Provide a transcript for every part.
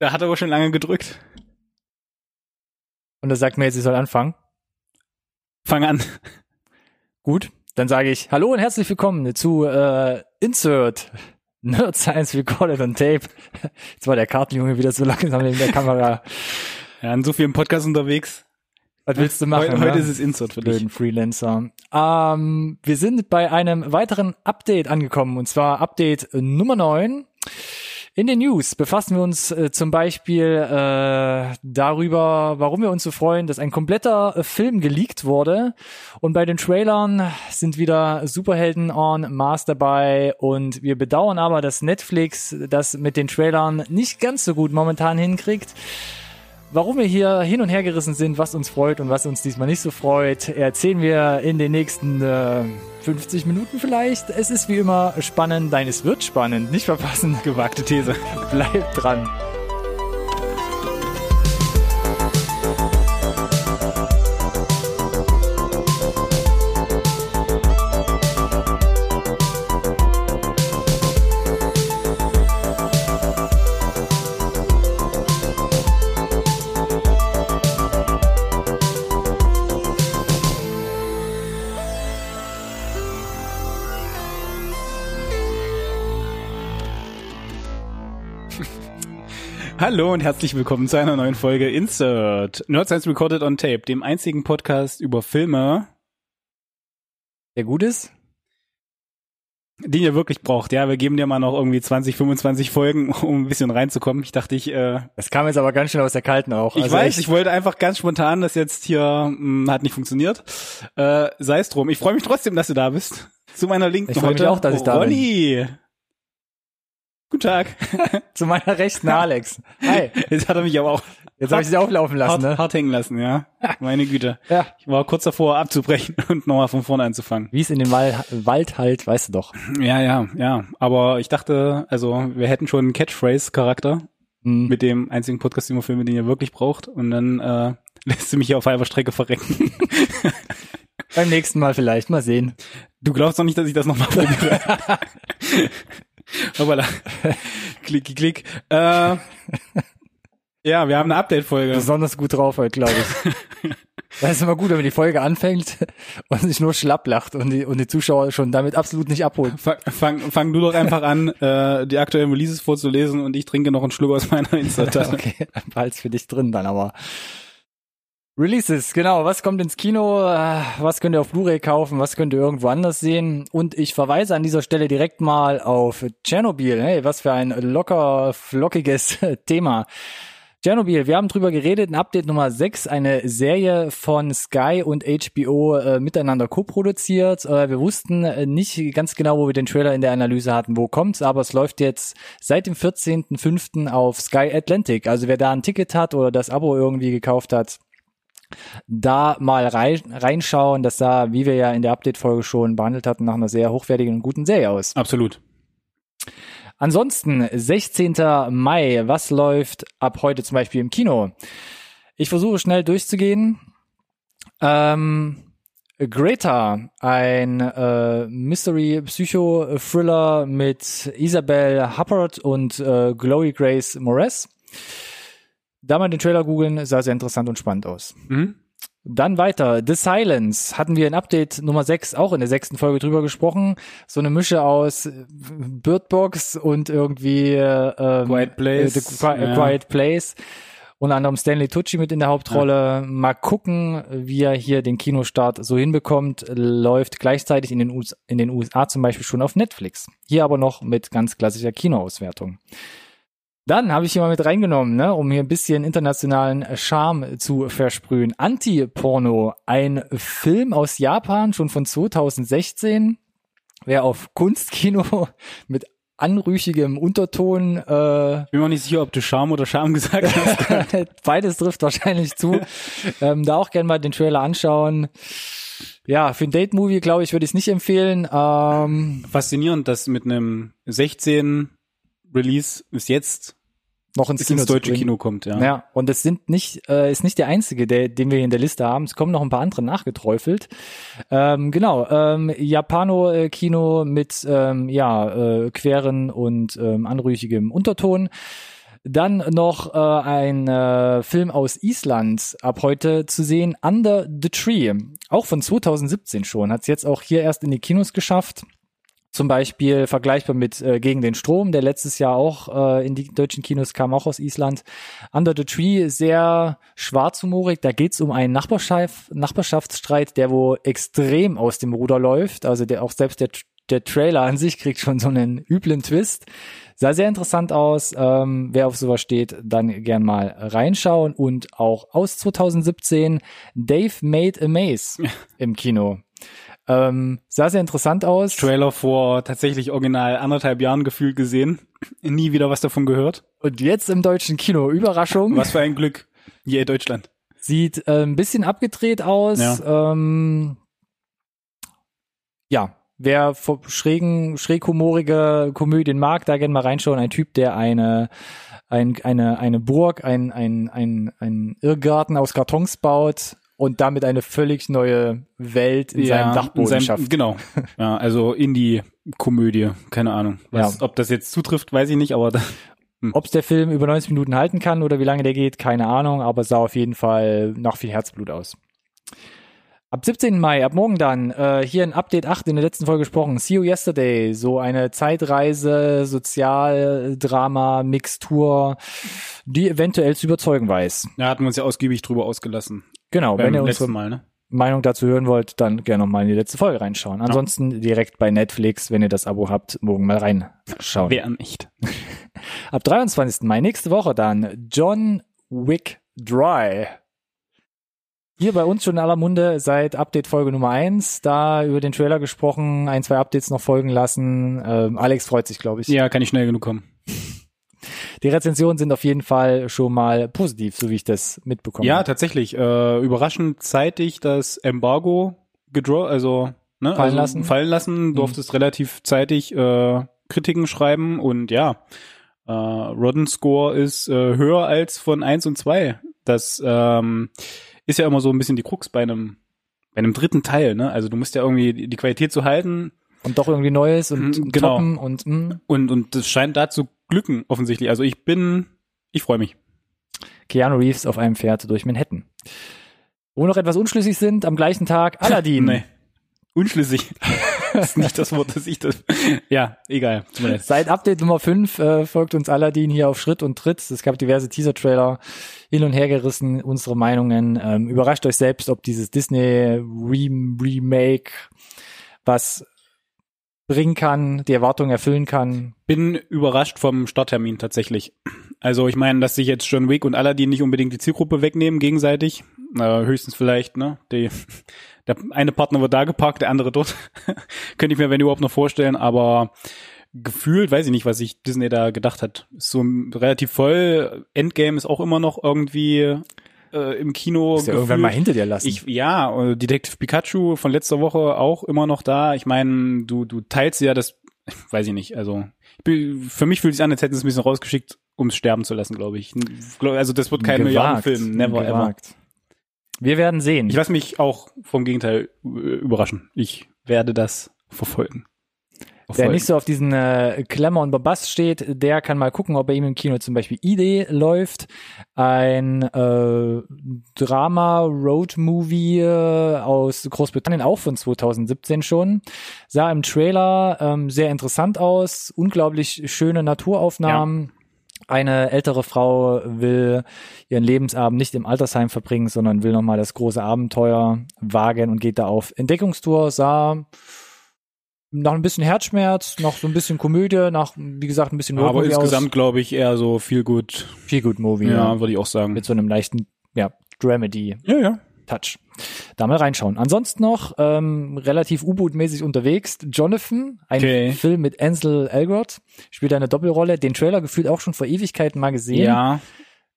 Da hat er aber schon lange gedrückt. Und er sagt mir jetzt, ich soll anfangen. Fang an. Gut, dann sage ich Hallo und herzlich willkommen zu äh, Insert Nerd Science Recorded on Tape. Jetzt war der Kartenjunge wieder so langsam in der Kamera. Ja, in so vielen Podcasts unterwegs. Was willst du machen? Heute, heute ne? ist es Insert für Blöden dich. Freelancer. Ähm, wir sind bei einem weiteren Update angekommen und zwar Update Nummer 9. In den News befassen wir uns äh, zum Beispiel äh, darüber, warum wir uns so freuen, dass ein kompletter äh, Film geleakt wurde. Und bei den Trailern sind wieder Superhelden on Mars dabei. Und wir bedauern aber, dass Netflix das mit den Trailern nicht ganz so gut momentan hinkriegt. Warum wir hier hin und her gerissen sind, was uns freut und was uns diesmal nicht so freut, erzählen wir in den nächsten äh, 50 Minuten vielleicht. Es ist wie immer spannend, nein, es wird spannend, nicht verpassen. Gewagte These. Bleibt dran. Hallo und herzlich willkommen zu einer neuen Folge Insert. Nerd Science Recorded on Tape, dem einzigen Podcast über Filme, Der gut ist? den ihr wirklich braucht. Ja, wir geben dir mal noch irgendwie 20, 25 Folgen, um ein bisschen reinzukommen. Ich dachte, ich, äh, Das kam jetzt aber ganz schön aus der Kalten auch. ich Also weiß, echt. ich wollte einfach ganz spontan, das jetzt hier mh, hat nicht funktioniert. Äh, Sei es drum. Ich freue mich trotzdem, dass du da bist. Zu meiner Linken Ich freu mich heute auch, dass ich da bin. Guten Tag. Zu meiner rechten Alex. Hi. Jetzt hat er mich aber auch Jetzt habe ich dich auflaufen lassen, hart, ne? hart hängen lassen, ja. Meine Güte. Ja. Ich war kurz davor abzubrechen und nochmal von vorne anzufangen. Wie es in dem Wal Wald halt, weißt du doch. Ja, ja, ja. Aber ich dachte, also wir hätten schon einen Catchphrase-Charakter Hm. mit dem einzigen Podcast über Filme, den ihr wirklich braucht. Und dann äh, lässt du mich hier auf halber Strecke verrecken. Beim nächsten Mal vielleicht, mal sehen. Du glaubst doch nicht, dass ich das nochmal probiere. Hoppala. Klick, klick. Äh, ja, wir haben eine Update-Folge. besonders gut drauf heute, glaube ich. Das ist immer gut, wenn die Folge anfängt und sich nur schlapp lacht und die, und die Zuschauer schon damit absolut nicht abholt. Fang, fang, fang du doch einfach an, äh, die aktuellen Releases vorzulesen und ich trinke noch einen Schluck aus meiner Insta-Tasse. okay, behalt's für dich drin dann aber. Releases, genau. Was kommt ins Kino? Äh, Was könnt ihr auf Blu-ray kaufen? Was könnt ihr irgendwo anders sehen? Und ich verweise an dieser Stelle direkt mal auf Tschernobyl. Hey, was für ein locker, flockiges Thema. Tschernobyl, wir haben drüber geredet, ein Update Nummer 6, eine Serie von Sky und HBO äh, miteinander co-produziert. Äh, wir wussten äh, nicht ganz genau, wo wir den Trailer in der Analyse hatten, wo kommt's, aber es läuft jetzt seit dem 14.05. auf Sky Atlantic. Also wer da ein Ticket hat oder das Abo irgendwie gekauft hat, da mal rein, reinschauen. Das sah, wie wir ja in der Update-Folge schon behandelt hatten, nach einer sehr hochwertigen und guten Serie aus. Absolut. Ansonsten, 16. Mai, was läuft ab heute zum Beispiel im Kino? Ich versuche schnell durchzugehen. Ähm, Greta, ein äh, Mystery-Psycho-Thriller mit Isabel Huppert und äh, Chloe Grace Moretz. Da mal den Trailer googeln, sah sehr interessant und spannend aus. Mhm. Dann weiter. The Silence hatten wir in Update Nummer 6 auch in der sechsten Folge drüber gesprochen. So eine Mische aus äh, Bird Box und irgendwie äh, ähm, Quiet Place, äh, The Qui ja. Quiet Place. Unter anderem Stanley Tucci mit in der Hauptrolle. Mal gucken, wie er hier den Kinostart so hinbekommt. Läuft gleichzeitig in den, US in den USA zum Beispiel schon auf Netflix. Hier aber noch mit ganz klassischer Kinoauswertung. Dann habe ich hier mal mit reingenommen, ne, um hier ein bisschen internationalen Charme zu versprühen. Anti-Porno, ein Film aus Japan, schon von 2016. Wer auf Kunstkino mit anrüchigem Unterton, äh, Ich bin mir nicht sicher, ob du Charme oder Charme gesagt hast. beides trifft wahrscheinlich zu. ähm, da auch gerne mal den Trailer anschauen. Ja, für ein Date-Movie, glaube ich, würde ich es nicht empfehlen. Ähm, Faszinierend, dass mit einem 16 Release bis jetzt noch ins Kino ins deutsche. Kino kommt, ja. Ja, und es sind nicht, äh, ist nicht der einzige, der, den wir hier in der Liste haben. Es kommen noch ein paar andere nachgeträufelt. Ähm, genau, ähm, Japano-Kino mit ähm, ja äh, queren und ähm, anrüchigem Unterton. Dann noch äh, ein äh, Film aus Island ab heute zu sehen, Under the Tree. Auch von 2017 schon. Hat es jetzt auch hier erst in die Kinos geschafft. Zum Beispiel vergleichbar mit äh, Gegen den Strom, der letztes Jahr auch äh, in die deutschen Kinos kam, auch aus Island. Under the Tree, sehr schwarzhumorig. Da geht's um einen Nachbarschaft, Nachbarschaftsstreit, der wo extrem aus dem Ruder läuft. Also der auch selbst der, der Trailer an sich kriegt schon so einen üblen Twist. Sah sehr interessant aus. Ähm, wer auf sowas steht, dann gern mal reinschauen. Und auch aus 2017 Dave Made a Maze im Kino. Ähm, sah sehr interessant aus. Trailer vor tatsächlich original anderthalb Jahren gefühlt gesehen. Nie wieder was davon gehört. Und jetzt im deutschen Kino. Überraschung. Was für ein Glück. Je Deutschland. Sieht äh, ein bisschen abgedreht aus. Ja. Ähm, ja, wer vor- schrägen, schräghumorige Komödien mag, da gerne mal reinschauen. Ein Typ, der eine ein, eine, eine Burg, ein, ein, ein, ein Irrgarten aus Kartons baut und damit eine völlig neue Welt in seinem Dachboden in seinem- schafft. Genau. Ja, also Indie-Komödie. Keine Ahnung. Was, Ja. Ob das jetzt zutrifft, weiß ich nicht, aber da, Ob der Film über 90 Minuten halten kann oder wie lange der geht, keine Ahnung, aber sah auf jeden Fall nach viel Herzblut aus. Ab 17. Mai, ab morgen dann, äh, hier in Update 8 in der letzten Folge gesprochen, See You Yesterday, so eine Zeitreise, Sozialdrama, Mixtur, die eventuell zu überzeugen weiß. da hatten wir uns ja ausgiebig drüber ausgelassen. Genau, Beim wenn ihr letzten unsere Mal, ne? Meinung dazu hören wollt, dann gerne nochmal in die letzte Folge reinschauen. Ansonsten direkt bei Netflix, wenn ihr das Abo habt, morgen mal reinschauen. Wer nicht. Ab 23. Mai nächste Woche dann John Wick Dry. Hier bei uns schon in aller Munde seit Update Folge Nummer eins. Da über den Trailer gesprochen, ein, zwei Updates noch folgen lassen. Ähm, Alex freut sich, glaube ich. Ja, kann ich schnell genug kommen. Die Rezensionen sind auf jeden Fall schon mal positiv, so wie ich das mitbekommen Ja, habe. tatsächlich. Äh, überraschend zeitig das Embargo gedraw, also ne, Fallen also lassen. Mhm. fallen lassen, durftest relativ zeitig äh, Kritiken schreiben und ja, äh, Rodden Score ist äh, höher als von 1 und 2. Das ähm, ist ja immer so ein bisschen die Krux bei einem bei einem dritten Teil, ne? Also du musst ja irgendwie die die Qualität zu halten Und doch irgendwie Neues und Mhm, genau. toppen und mh. und und das scheint da zu glücken offensichtlich. Also ich bin ich freue mich. Keanu Reeves auf einem Pferd durch Manhattan. Wo noch etwas unschlüssig sind, am gleichen Tag Aladdin. Nee. Unschlüssig. das ist nicht das Wort, das ich das. Ja, egal. Leid. Seit Update Nummer 5 äh, folgt uns Aladdin hier auf Schritt und Tritt. Es gab diverse Teaser-Trailer hin und her gerissen, unsere Meinungen. Ähm, überrascht euch selbst, ob dieses Disney Re Remake was bringen kann, die Erwartungen erfüllen kann. Bin überrascht vom Starttermin tatsächlich. Also ich meine, dass sich jetzt John Wick und Aladdin nicht unbedingt die Zielgruppe wegnehmen gegenseitig. Äh, höchstens vielleicht, ne? Die, der eine Partner wird da geparkt, der andere dort. Könnte ich mir, wenn überhaupt, noch vorstellen, aber gefühlt, weiß ich nicht, was sich Disney da gedacht hat. Ist so relativ voll. Endgame ist auch immer noch irgendwie äh, im Kino. Muss ja irgendwann mal hinter dir lassen. Ich, ja, äh, Detective Pikachu von letzter Woche auch immer noch da. Ich meine, du, du teilst ja das, weiß ich nicht, also für mich fühlt es sich an, als hätten sie es ein bisschen rausgeschickt, um es sterben zu lassen, glaube ich. Also das wird kein Gewagt, Milliardenfilm, never ever. gewagt. Wir werden sehen. Ich lasse mich auch vom Gegenteil äh, überraschen. Ich werde das verfolgen. Wer Verfolgen. nicht so auf diesen äh, Klemmer und Bombast steht, der kann mal gucken, ob bei ihm im Kino zum Beispiel Idee läuft. Ein äh, Drama-Road-Movie äh, aus Großbritannien, auch von 2017 schon. Sah im Trailer ähm, sehr interessant aus, unglaublich schöne Naturaufnahmen. Eine ältere Frau will ihren Lebensabend nicht im Altersheim verbringen, sondern will nochmal das große Abenteuer wagen und geht da auf Entdeckungstour. Sah nach ein bisschen Herzschmerz, noch so ein bisschen Komödie, nach, wie gesagt, ein bisschen aber Roadmovie insgesamt glaube ich eher so viel gut. viel gut Movie. Ja, Ja. würde ich auch sagen. Mit so einem leichten, ja, Dramedy Ja, ja. Touch. Da mal reinschauen. Ansonsten noch ähm, relativ U-Boot-mäßig unterwegs. Jonathan, ein Okay. Film mit Ansel Elgort, spielt eine Doppelrolle. Den Trailer gefühlt auch schon vor Ewigkeiten mal gesehen. Ja,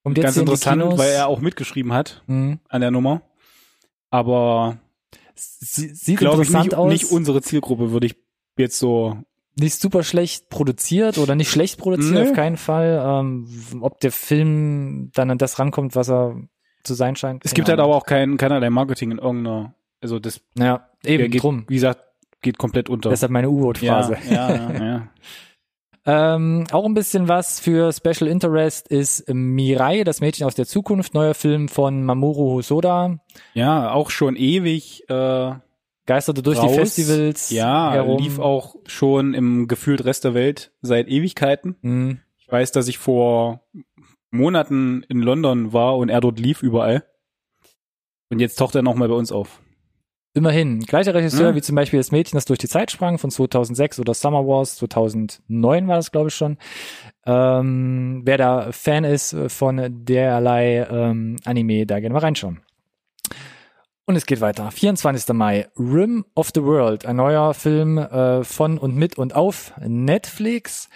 Und jetzt ganz in interessant, weil er auch mitgeschrieben hat Mhm. an der Nummer. Aber Sie, sieht glaube ich interessant nicht, aus. nicht unsere Zielgruppe würde ich jetzt so nicht super schlecht produziert oder nicht schlecht produziert, Nee. auf keinen Fall. Ähm, ob der Film dann an das rankommt, was er zu sein scheint. Es gibt halt Ahnung. aber auch kein, keinerlei Marketing in irgendeiner, also das Ja, eben geht, drum. wie gesagt, geht komplett unter. Deshalb meine U-Boot-Phrase. ja, ja, ja, ja. Ähm, auch ein bisschen was für Special Interest ist Mirai, das Mädchen aus der Zukunft, neuer Film von Mamoru Hosoda. Ja, auch schon ewig. Äh, Geisterte durch raus. die Festivals. Ja, herum. lief auch schon im gefühlt Rest der Welt seit Ewigkeiten. Mhm. Ich weiß, dass ich vor Monaten in London war und er dort lief überall. Und jetzt taucht er nochmal bei uns auf. Immerhin. Gleicher Regisseur Ja. wie zum Beispiel das Mädchen, das durch die Zeit sprang von 2006 oder Summer Wars 2009 war das, glaube ich, schon. Ähm, wer da Fan ist von derlei ähm, Anime, da gerne mal reinschauen. Und es geht weiter. 24. Mai. Rim of the World. Ein neuer Film äh, von und mit und auf Netflix.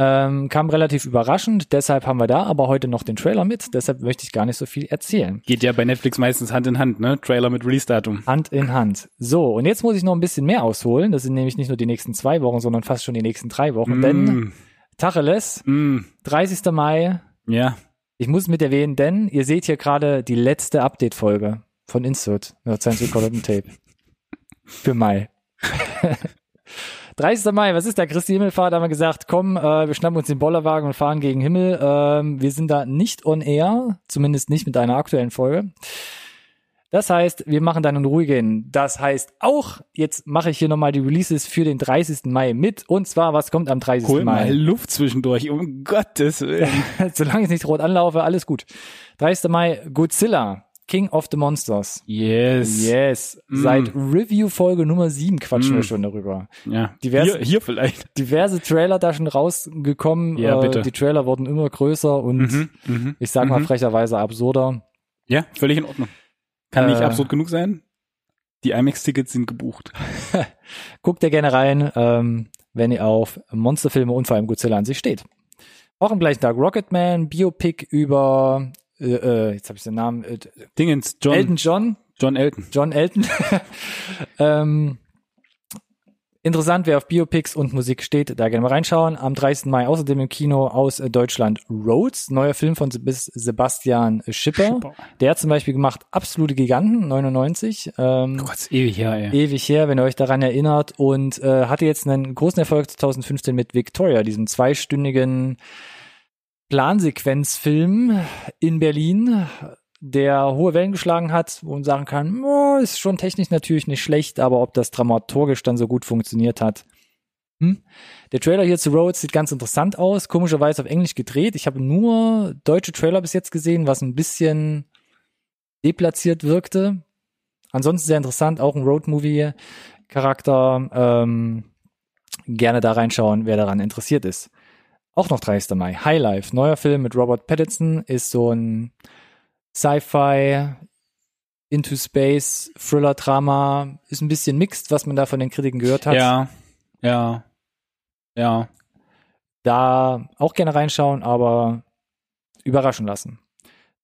Ähm, kam relativ überraschend, deshalb haben wir da aber heute noch den Trailer mit, deshalb möchte ich gar nicht so viel erzählen. Geht ja bei Netflix meistens Hand in Hand, ne? Trailer mit Release-Datum. Hand in Hand. So, und jetzt muss ich noch ein bisschen mehr ausholen. Das sind nämlich nicht nur die nächsten zwei Wochen, sondern fast schon die nächsten drei Wochen. Denn Mm, Tacheles, mm, 30. Mai, ja. ich muss mit erwähnen, denn ihr seht hier gerade die letzte Update-Folge von Insert, Science Recorded Tape. Für Mai. 30. Mai, was ist da? Christi Himmelfahrt haben wir gesagt, komm, äh, wir schnappen uns den Bollerwagen und fahren gegen Himmel. Ähm, wir sind da nicht on air, zumindest nicht mit einer aktuellen Folge. Das heißt, wir machen dann einen ruhigen. Das heißt auch, jetzt mache ich hier nochmal die Releases für den 30. Mai mit. Und zwar, was kommt am 30. Hol Mai? mal Luft zwischendurch, um Gottes Willen. Solange ich nicht rot anlaufe, alles gut. 30. Mai, Godzilla, King of the Monsters. Yes. Yes. Mm. Seit Review-Folge Nummer 7 quatschen Mm. wir schon darüber. Ja. Divers- hier, hier vielleicht. Diverse Trailer da schon rausgekommen. Ja, Äh, bitte. Die Trailer wurden immer größer und Mhm, mhm, ich sag mal mhm. frecherweise absurder. Ja, völlig in Ordnung. Kann nicht Äh. absurd genug sein. Die IMAX-Tickets sind gebucht. Guckt ihr gerne rein, ähm, wenn ihr auf Monsterfilme und vor allem Godzilla an sich steht. Auch im gleichen Tag Rocketman, Biopic über, äh, äh, jetzt habe ich den Namen, äh, Dingens, John, Elton John, John Elton. John Elton. ähm, interessant, wer auf Biopics und Musik steht, da gerne mal reinschauen. Am 30. Mai außerdem im Kino aus äh, Deutschland Roads, neuer Film von Seb- Sebastian Schipper. Schipper. Der hat zum Beispiel gemacht Absolute Giganten, 99. Ähm, Oh Gott, ewig her, ey. ewig her, wenn ihr euch daran erinnert und äh, hatte jetzt einen großen Erfolg 2015 mit Victoria, diesem zweistündigen Plansequenzfilm in Berlin, der hohe Wellen geschlagen hat und sagen kann, oh, ist schon technisch natürlich nicht schlecht, aber ob das dramaturgisch dann so gut funktioniert hat. Hm? Der Trailer hier zu Rhodes sieht ganz interessant aus, komischerweise auf Englisch gedreht. Ich habe nur deutsche Trailer bis jetzt gesehen, was ein bisschen deplatziert wirkte. Ansonsten sehr interessant, auch ein Road-Movie-Charakter. Ähm, gerne da reinschauen, wer daran interessiert ist. Auch noch 30. Mai. Highlife, neuer Film mit Robert Pattinson, ist so ein Sci-Fi, Into Space, Thriller-Drama, ist ein bisschen mixed, was man da von den Kritiken gehört hat. Ja, ja, ja. Da auch gerne reinschauen, aber überraschen lassen.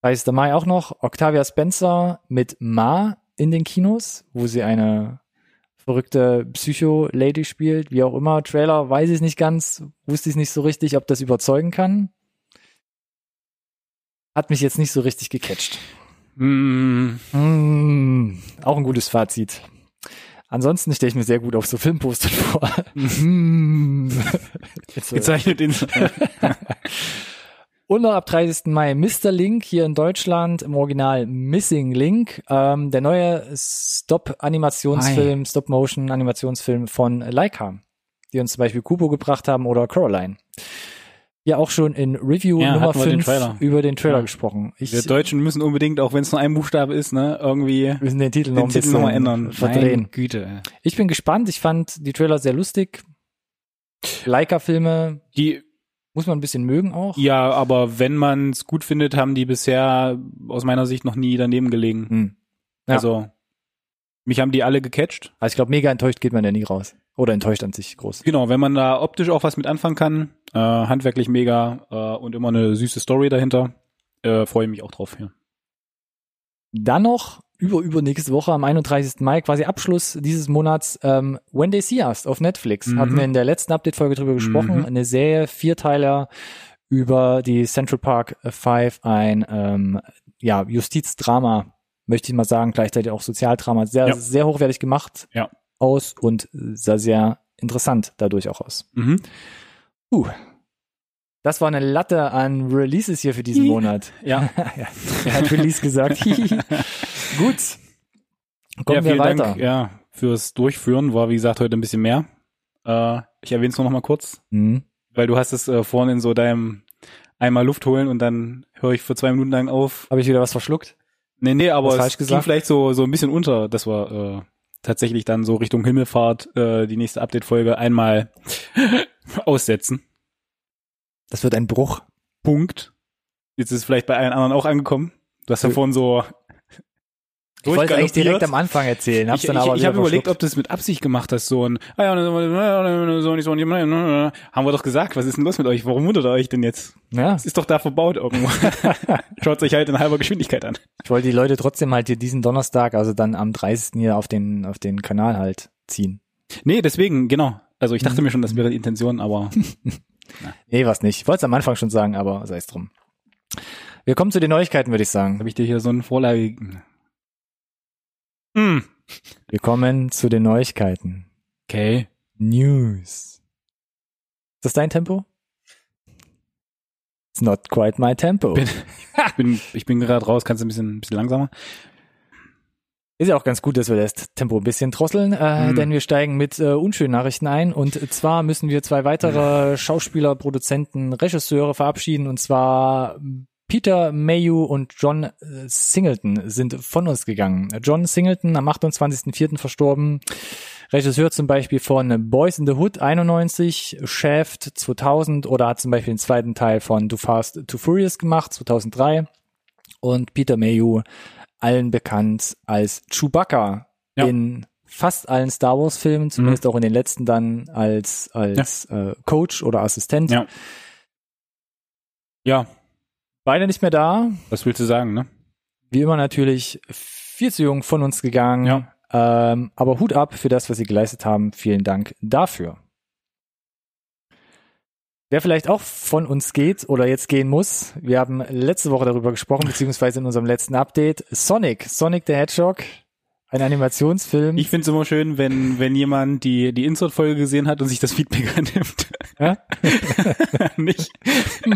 30. Mai auch noch Octavia Spencer mit Ma in den Kinos, wo sie eine verrückte Psycho-Lady spielt, wie auch immer. Trailer weiß ich nicht ganz, wusste ich nicht so richtig, ob das überzeugen kann. Hat mich jetzt nicht so richtig gecatcht. Mm, Mm, auch ein gutes Fazit. Ansonsten stelle ich mir sehr gut auf so Filmposter vor. Mm. Gezeichnet in. Und noch ab 30. Mai Mr. Link hier in Deutschland, im Original Missing Link, ähm, der neue Stop-Animationsfilm, Stop-Motion-Animationsfilm von Leica, die uns zum Beispiel Kubo gebracht haben oder Coraline. Ja, auch schon in Review Ja, Nummer hatten wir den 5 Trailer. über den Trailer Ja. gesprochen. Ich, Wir Deutschen müssen unbedingt, auch wenn es nur ein Buchstabe ist, ne, irgendwie müssen den Titel noch den ein bisschen nochmal ändern. verdrehen. Güte. Ich bin gespannt. Ich fand die Trailer sehr lustig. Leica-Filme Die, muss man ein bisschen mögen auch. ja, aber wenn man es gut findet, haben die bisher aus meiner Sicht noch nie daneben gelegen. Hm. Ja. Also, mich haben die alle gecatcht. Also ich glaube, mega enttäuscht geht man ja nie raus. Oder enttäuscht an sich groß. Genau, wenn man da optisch auch was mit anfangen kann, äh, handwerklich mega äh, und immer eine süße Story dahinter, äh, freue ich mich auch drauf. Ja. Dann noch über übernächste Woche am 31. Mai, quasi Abschluss dieses Monats, ähm, When They See Us auf Netflix. Mhm. Hatten wir in der letzten Update-Folge drüber gesprochen. Mhm. Eine Serie, Vierteiler über die Central Park Five, ein ähm, ja, Justizdrama, möchte ich mal sagen, gleichzeitig auch Sozialdrama. Sehr, Ja. sehr hochwertig gemacht Ja. aus und sah sehr interessant dadurch auch aus. Mhm. Uh, das war eine Latte an Releases hier für diesen Monat. Ja. ja, er hat Release gesagt. Gut. Kommen ja, wir weiter. Dank, ja, fürs Durchführen war, wie gesagt, heute ein bisschen mehr. Äh, ich erwähne es nur noch mal kurz, Mhm. weil du hast es äh, vorhin in so deinem einmal Luft holen und dann höre ich für zwei Minuten lang auf. Habe ich wieder was verschluckt? Nee, nee, aber Was es falsch ging gesagt? vielleicht so, so ein bisschen unter, dass wir äh, tatsächlich dann so Richtung Himmelfahrt äh, die nächste Update-Folge einmal aussetzen. Das wird ein Bruch. Punkt. Jetzt ist es vielleicht bei allen anderen auch angekommen. Du hast ja vorhin so Ich wollte eigentlich direkt am Anfang erzählen, hab's Ich, dann ich, aber ich habe überlegt, ob du es mit Absicht gemacht hast, so ein, ah ja, so nicht so, nicht, haben wir doch gesagt, was ist denn los mit euch? Warum wundert ihr euch denn jetzt? Ja, Es ist doch da verbaut irgendwo. Schaut euch halt in halber Geschwindigkeit an. ich wollte die Leute trotzdem halt hier diesen Donnerstag, also dann am 30. hier auf den, auf den Kanal halt ziehen. Nee, deswegen, genau. Also ich dachte Mhm. mir schon, das wäre die Intention, aber Nee, was nicht. Ich wollte es am Anfang schon sagen, aber sei es drum. Wir kommen zu den Neuigkeiten, würde ich sagen. habe ich dir hier so eine Vorlage. Hm. Wir kommen zu den Neuigkeiten. Okay. News. Ist das dein Tempo? It's not quite my tempo. Bin- Ich bin, ich bin gerade raus, kannst du ein bisschen, ein bisschen langsamer? Ist ja auch ganz gut, dass wir das Tempo ein bisschen drosseln, äh, Mhm. denn wir steigen mit äh, unschönen Nachrichten ein. Und zwar müssen wir zwei weitere Schauspieler, Produzenten, Regisseure verabschieden. Und zwar Peter Mayhew und John äh, Singleton sind von uns gegangen. John Singleton am 28.04. verstorben. Regisseur zum Beispiel von Boys in the Hood 91, Shaft 2000 oder hat zum Beispiel den zweiten Teil von Too Fast, Too Furious gemacht 2003. Und Peter Mayhew allen bekannt als Chewbacca Ja. in fast allen Star Wars Filmen, zumindest auch in den letzten dann als als äh, Coach oder Assistent. Ja. Ja, Beide nicht mehr da. was willst du sagen, ne? Wie immer natürlich viel zu jung von uns gegangen. Ja. Ähm, aber Hut ab für das, was sie geleistet haben. Vielen Dank dafür. Wer vielleicht auch von uns geht oder jetzt gehen muss, wir haben letzte Woche darüber gesprochen, beziehungsweise in unserem letzten Update, Sonic, Sonic the Hedgehog, ein Animationsfilm. Ich finde es immer schön, wenn, wenn jemand die, die Insert-Folge gesehen hat und sich das Feedback annimmt. Ja? Nicht?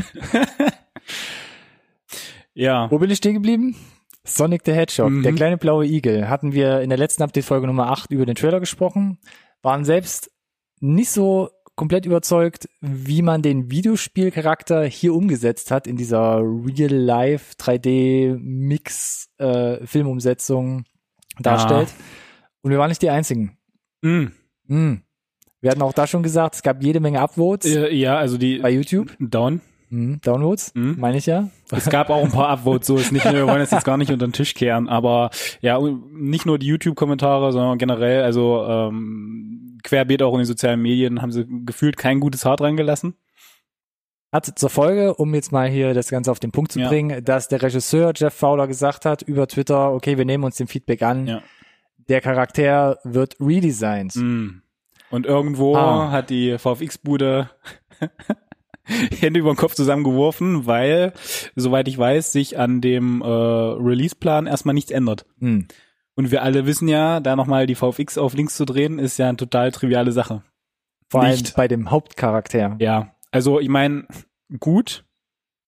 ja. Wo bin ich stehen geblieben? Sonic the Hedgehog, Mhm. der kleine blaue Igel. Hatten wir in der letzten Update-Folge Nummer 8 über den Trailer gesprochen, waren selbst nicht so komplett überzeugt, wie man den Videospielcharakter hier umgesetzt hat in dieser Real-Life 3D-Mix-Filmumsetzung darstellt. Und wir waren nicht die Einzigen. Mm. Hm. Wir hatten auch da schon gesagt, es gab jede Menge Upvotes Äh, Ja, also die bei YouTube. Down. Hm, Downvotes, Mhm. meine ich ja. Es gab auch ein paar Upvotes, so ist nicht, wir wollen das jetzt gar nicht unter den Tisch kehren, aber ja, nicht nur die YouTube-Kommentare, sondern generell, also ähm, querbeet auch in den sozialen Medien haben sie gefühlt kein gutes Haar dran gelassen. hat zur Folge, um jetzt mal hier das Ganze auf den Punkt zu Ja. bringen, dass der Regisseur Jeff Fowler gesagt hat über Twitter, okay, wir nehmen uns den Feedback an, Ja. der Charakter wird redesigned. Mm. Und irgendwo Ah. hat die VFX-Bude Hände über den Kopf zusammengeworfen, weil, soweit ich weiß, sich an dem äh, Release-Plan erstmal nichts ändert. Hm. Und wir alle wissen ja, da nochmal die VFX auf links zu drehen, ist ja eine total triviale Sache. Vor allem Nicht. bei dem Hauptcharakter. Ja, also ich meine, gut.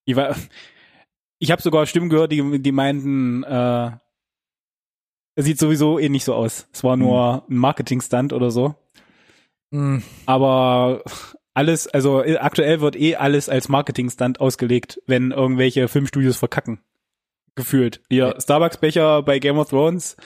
Ich, war, ich habe sogar Stimmen gehört, die, die meinten, äh, es sieht sowieso eh nicht so aus. Es war nur ein Marketing-Stunt oder so. Hm. Aber alles, also äh, aktuell wird eh alles als Marketing-Stunt ausgelegt, wenn irgendwelche Filmstudios verkacken. Gefühlt. Hier, Ja. Starbucks-Becher bei Game of Thrones.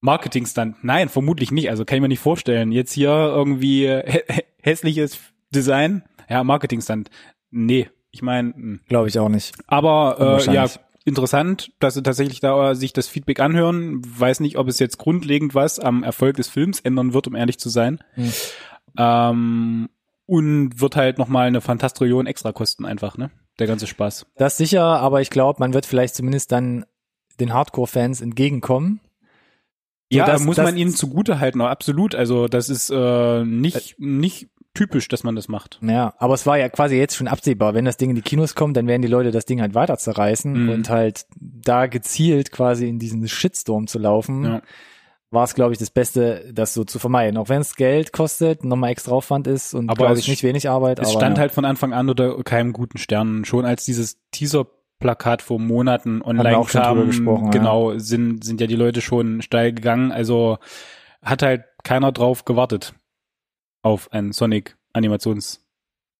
Marketing-Stunt. Nein, vermutlich nicht. Also kann ich mir nicht vorstellen. Jetzt hier irgendwie hä hä- hässliches Design. Ja, Marketing-Stunt. Nee. Ich meine, Glaube ich auch nicht. aber äh, ja, interessant, dass sie tatsächlich da sich das Feedback anhören. Weiß nicht, ob es jetzt grundlegend was am Erfolg des Films ändern wird, um ehrlich zu sein. Hm. Ähm, und wird halt nochmal eine Fantastrillion extra kosten einfach, ne? Der ganze Spaß. Das sicher, aber ich glaube, man wird vielleicht zumindest dann den Hardcore-Fans entgegenkommen. So, ja, das- muss man ihnen zugute halten, absolut. Also das ist äh, nicht, nicht typisch, dass man das macht. Ja, aber es war ja quasi jetzt schon absehbar, wenn das Ding in die Kinos kommt, dann werden die Leute das Ding halt weiter zerreißen Mhm. und halt da gezielt quasi in diesen Shitstorm zu laufen. Ja. War es, glaube ich, das Beste, das so zu vermeiden. Auch wenn es Geld kostet, nochmal extra Aufwand ist und glaube ich nicht wenig Arbeit. Es aber, stand ja. halt von Anfang an unter keinem guten Stern. Schon als dieses Teaser-Plakat vor Monaten online kam, gesprochen, ja. genau, sind, sind ja die Leute schon steil gegangen. Also hat halt keiner drauf gewartet auf ein Sonic Animations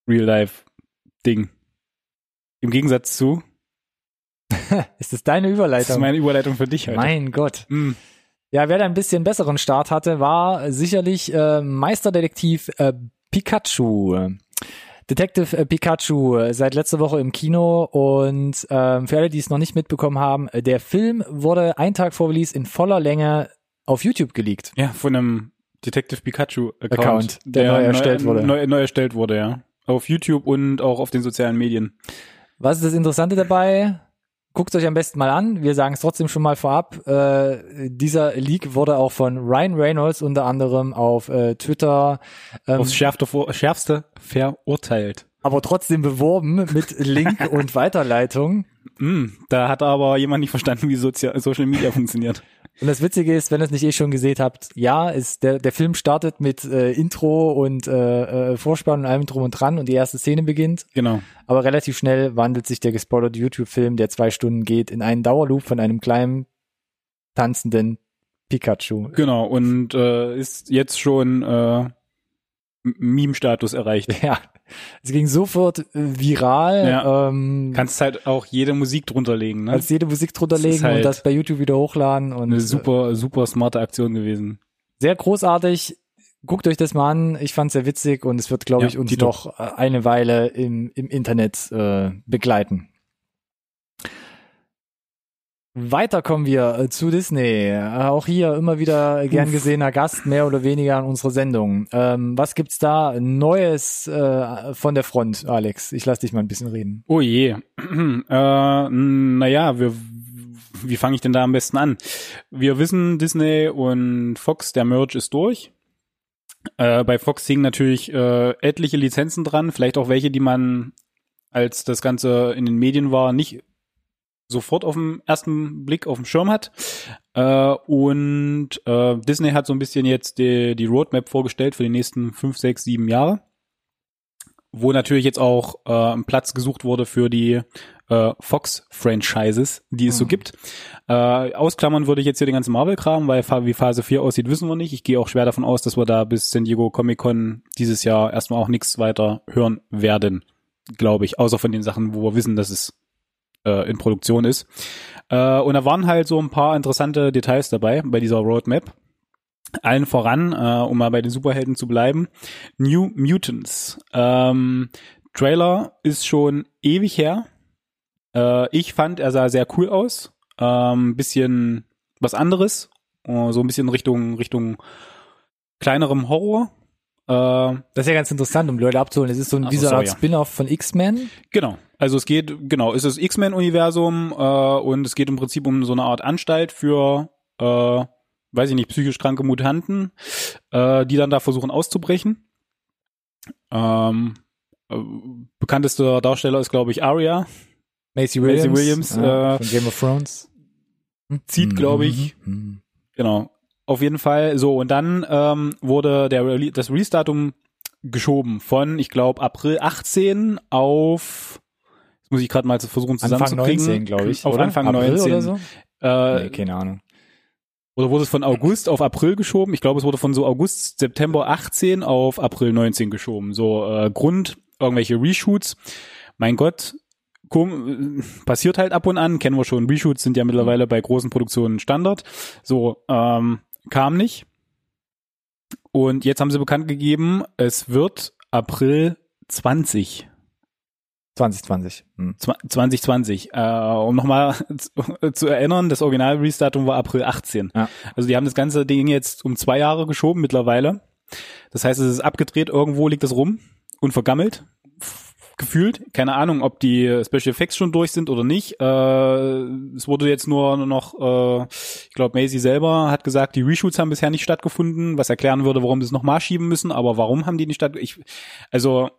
Real-Life Ding. Im Gegensatz zu, Ist das deine das ist Überleitung? meine Überleitung für dich heute. mein Gott. Mm, Ja, wer da ein bisschen besseren Start hatte, war sicherlich äh, Meisterdetektiv äh, Pikachu. Detective äh, Pikachu äh, seit letzter Woche im Kino und ähm, für alle, die es noch nicht mitbekommen haben, äh, der Film wurde einen Tag vor Release in voller Länge auf YouTube geleakt. Ja, von einem Detective Pikachu Account, Account, der neu erstellt wurde. Neu, neu erstellt wurde, ja. Auf YouTube und auch auf den sozialen Medien. Was ist das Interessante dabei? Guckt euch am besten mal an. Wir sagen es trotzdem schon mal vorab. Äh, dieser Leak wurde auch von Ryan Reynolds unter anderem auf äh, Twitter ähm, Aufs schärfste, schärfste verurteilt. aber trotzdem beworben mit Link und Weiterleitung. Mm, da hat aber jemand nicht verstanden, wie Sozia Social Media funktioniert. Und das Witzige ist, wenn ihr es nicht eh schon gesehen habt, ja, ist der, der Film startet mit äh, Intro und äh, äh, Vorspann und allem drum und dran und die erste Szene beginnt. Genau. Aber relativ schnell wandelt sich der gespoilerte YouTube-Film, der zwei Stunden geht, in einen Dauerloop von einem kleinen tanzenden Pikachu. Genau. Und äh, ist jetzt schon äh, Meme-Status erreicht. Ja, es ging sofort äh, viral. Ja. Ähm, Kannst halt auch jede Musik drunter legen, ne? als jede Musik drunter Das legen halt und das bei YouTube wieder hochladen und Eine äh, super, super smarte Aktion gewesen. sehr großartig. Guckt euch das mal an. Ich fand's sehr witzig und es wird, glaube Ja, ich, uns noch äh, eine Weile im, im Internet äh, begleiten. Weiter kommen wir äh, zu Disney. Äh, auch hier immer wieder gern gesehener Gast, mehr oder weniger an unserer Sendung. Ähm, was gibt's da Neues äh, von der Front, Alex? Ich lass dich mal ein bisschen reden. Oh je. äh, naja, wir, wie fange ich denn da am besten an? Wir wissen, Disney und Fox, der Merge ist durch. Äh, bei Fox hingen natürlich äh, etliche Lizenzen dran, vielleicht auch welche, die man, als das Ganze in den Medien war, nicht sofort auf den ersten Blick auf dem Schirm hat. Äh, und äh, Disney hat so ein bisschen jetzt die, die Roadmap vorgestellt für die nächsten fünf, sechs, sieben Jahre wo natürlich jetzt auch äh, ein Platz gesucht wurde für die äh, Fox-Franchises, die es so Mhm. gibt. Äh, ausklammern würde ich jetzt hier den ganzen Marvel-Kram, weil wie Phase 4 aussieht, wissen wir nicht. Ich gehe auch schwer davon aus, dass wir da bis San Diego Comic-Con dieses Jahr erstmal auch nichts weiter hören werden, glaube ich, außer von den Sachen, wo wir wissen, dass es äh, in Produktion ist. Äh, und da waren halt so ein paar interessante Details dabei bei dieser Roadmap. Allen voran, äh, um mal bei den Superhelden zu bleiben, New Mutants. Ähm, Trailer ist schon ewig her. Äh, ich fand, er sah sehr cool aus. Ähm, bisschen was anderes. Äh, so ein bisschen Richtung, Richtung kleinerem Horror. Äh, Das ist ja ganz interessant, um Leute abzuholen. Es ist so ein Ach so, ja. Spin-off von X-Men. Genau. Also es geht, genau, es ist das X-Men-Universum äh, und es geht im Prinzip um so eine Art Anstalt für, äh, weiß ich nicht, psychisch kranke Mutanten, äh, die dann da versuchen auszubrechen. Ähm, äh, bekanntester Darsteller ist, glaube ich, Arya. Macy Williams, Williams, ja, äh, von Game of Thrones. zieht, glaub ich. Mhm. Genau. Auf jeden Fall. So, und dann ähm, wurde der Rele das Release-Datum geschoben von, ich glaube, April 18 auf, jetzt muss ich gerade mal versuchen Anfang zusammenzukriegen. 19, glaube ich. Auf oder? Anfang April 19. oder so? Äh, Nee, keine Ahnung. Oder wurde es von August auf April geschoben? Ich glaube, es wurde von so August, September 18 auf April 19 geschoben. So äh, Grund, irgendwelche Reshoots. Mein Gott, kom passiert halt ab und an, kennen wir schon. Reshoots sind ja mittlerweile bei großen Produktionen Standard. So, ähm, kam nicht. Und jetzt haben sie bekannt gegeben, es wird April 20. 2020. Hm. Zwa- 2020. Äh, um nochmal zu, zu erinnern, das Original-Release-Datum war April 18. Ja. Also die haben das ganze Ding jetzt um zwei Jahre geschoben mittlerweile. Das heißt, es ist abgedreht, irgendwo liegt es rum und vergammelt. Gefühlt. Keine Ahnung, ob die Special Effects schon durch sind oder nicht. Äh, es wurde jetzt nur noch, äh, ich glaube, Maisie selber hat gesagt, die Reshoots haben bisher nicht stattgefunden, was erklären würde, warum sie es nochmal schieben müssen. Aber warum haben die nicht statt? Ich, also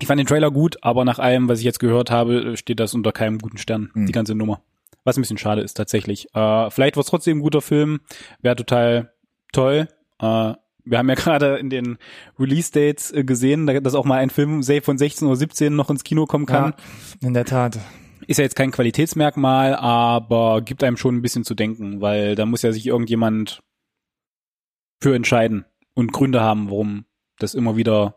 ich fand den Trailer gut, aber nach allem, was ich jetzt gehört habe, steht das unter keinem guten Stern, Hm. die ganze Nummer. Was ein bisschen schade ist tatsächlich. Äh, vielleicht war es trotzdem ein guter Film, wäre total toll. Äh, wir haben ja gerade in den Release-Dates äh, gesehen, dass auch mal ein Film von 16 oder 17 noch ins Kino kommen kann. Ja, in der Tat. Ist ja jetzt kein Qualitätsmerkmal, aber gibt einem schon ein bisschen zu denken, weil da muss ja sich irgendjemand für entscheiden und Gründe haben, warum das immer wieder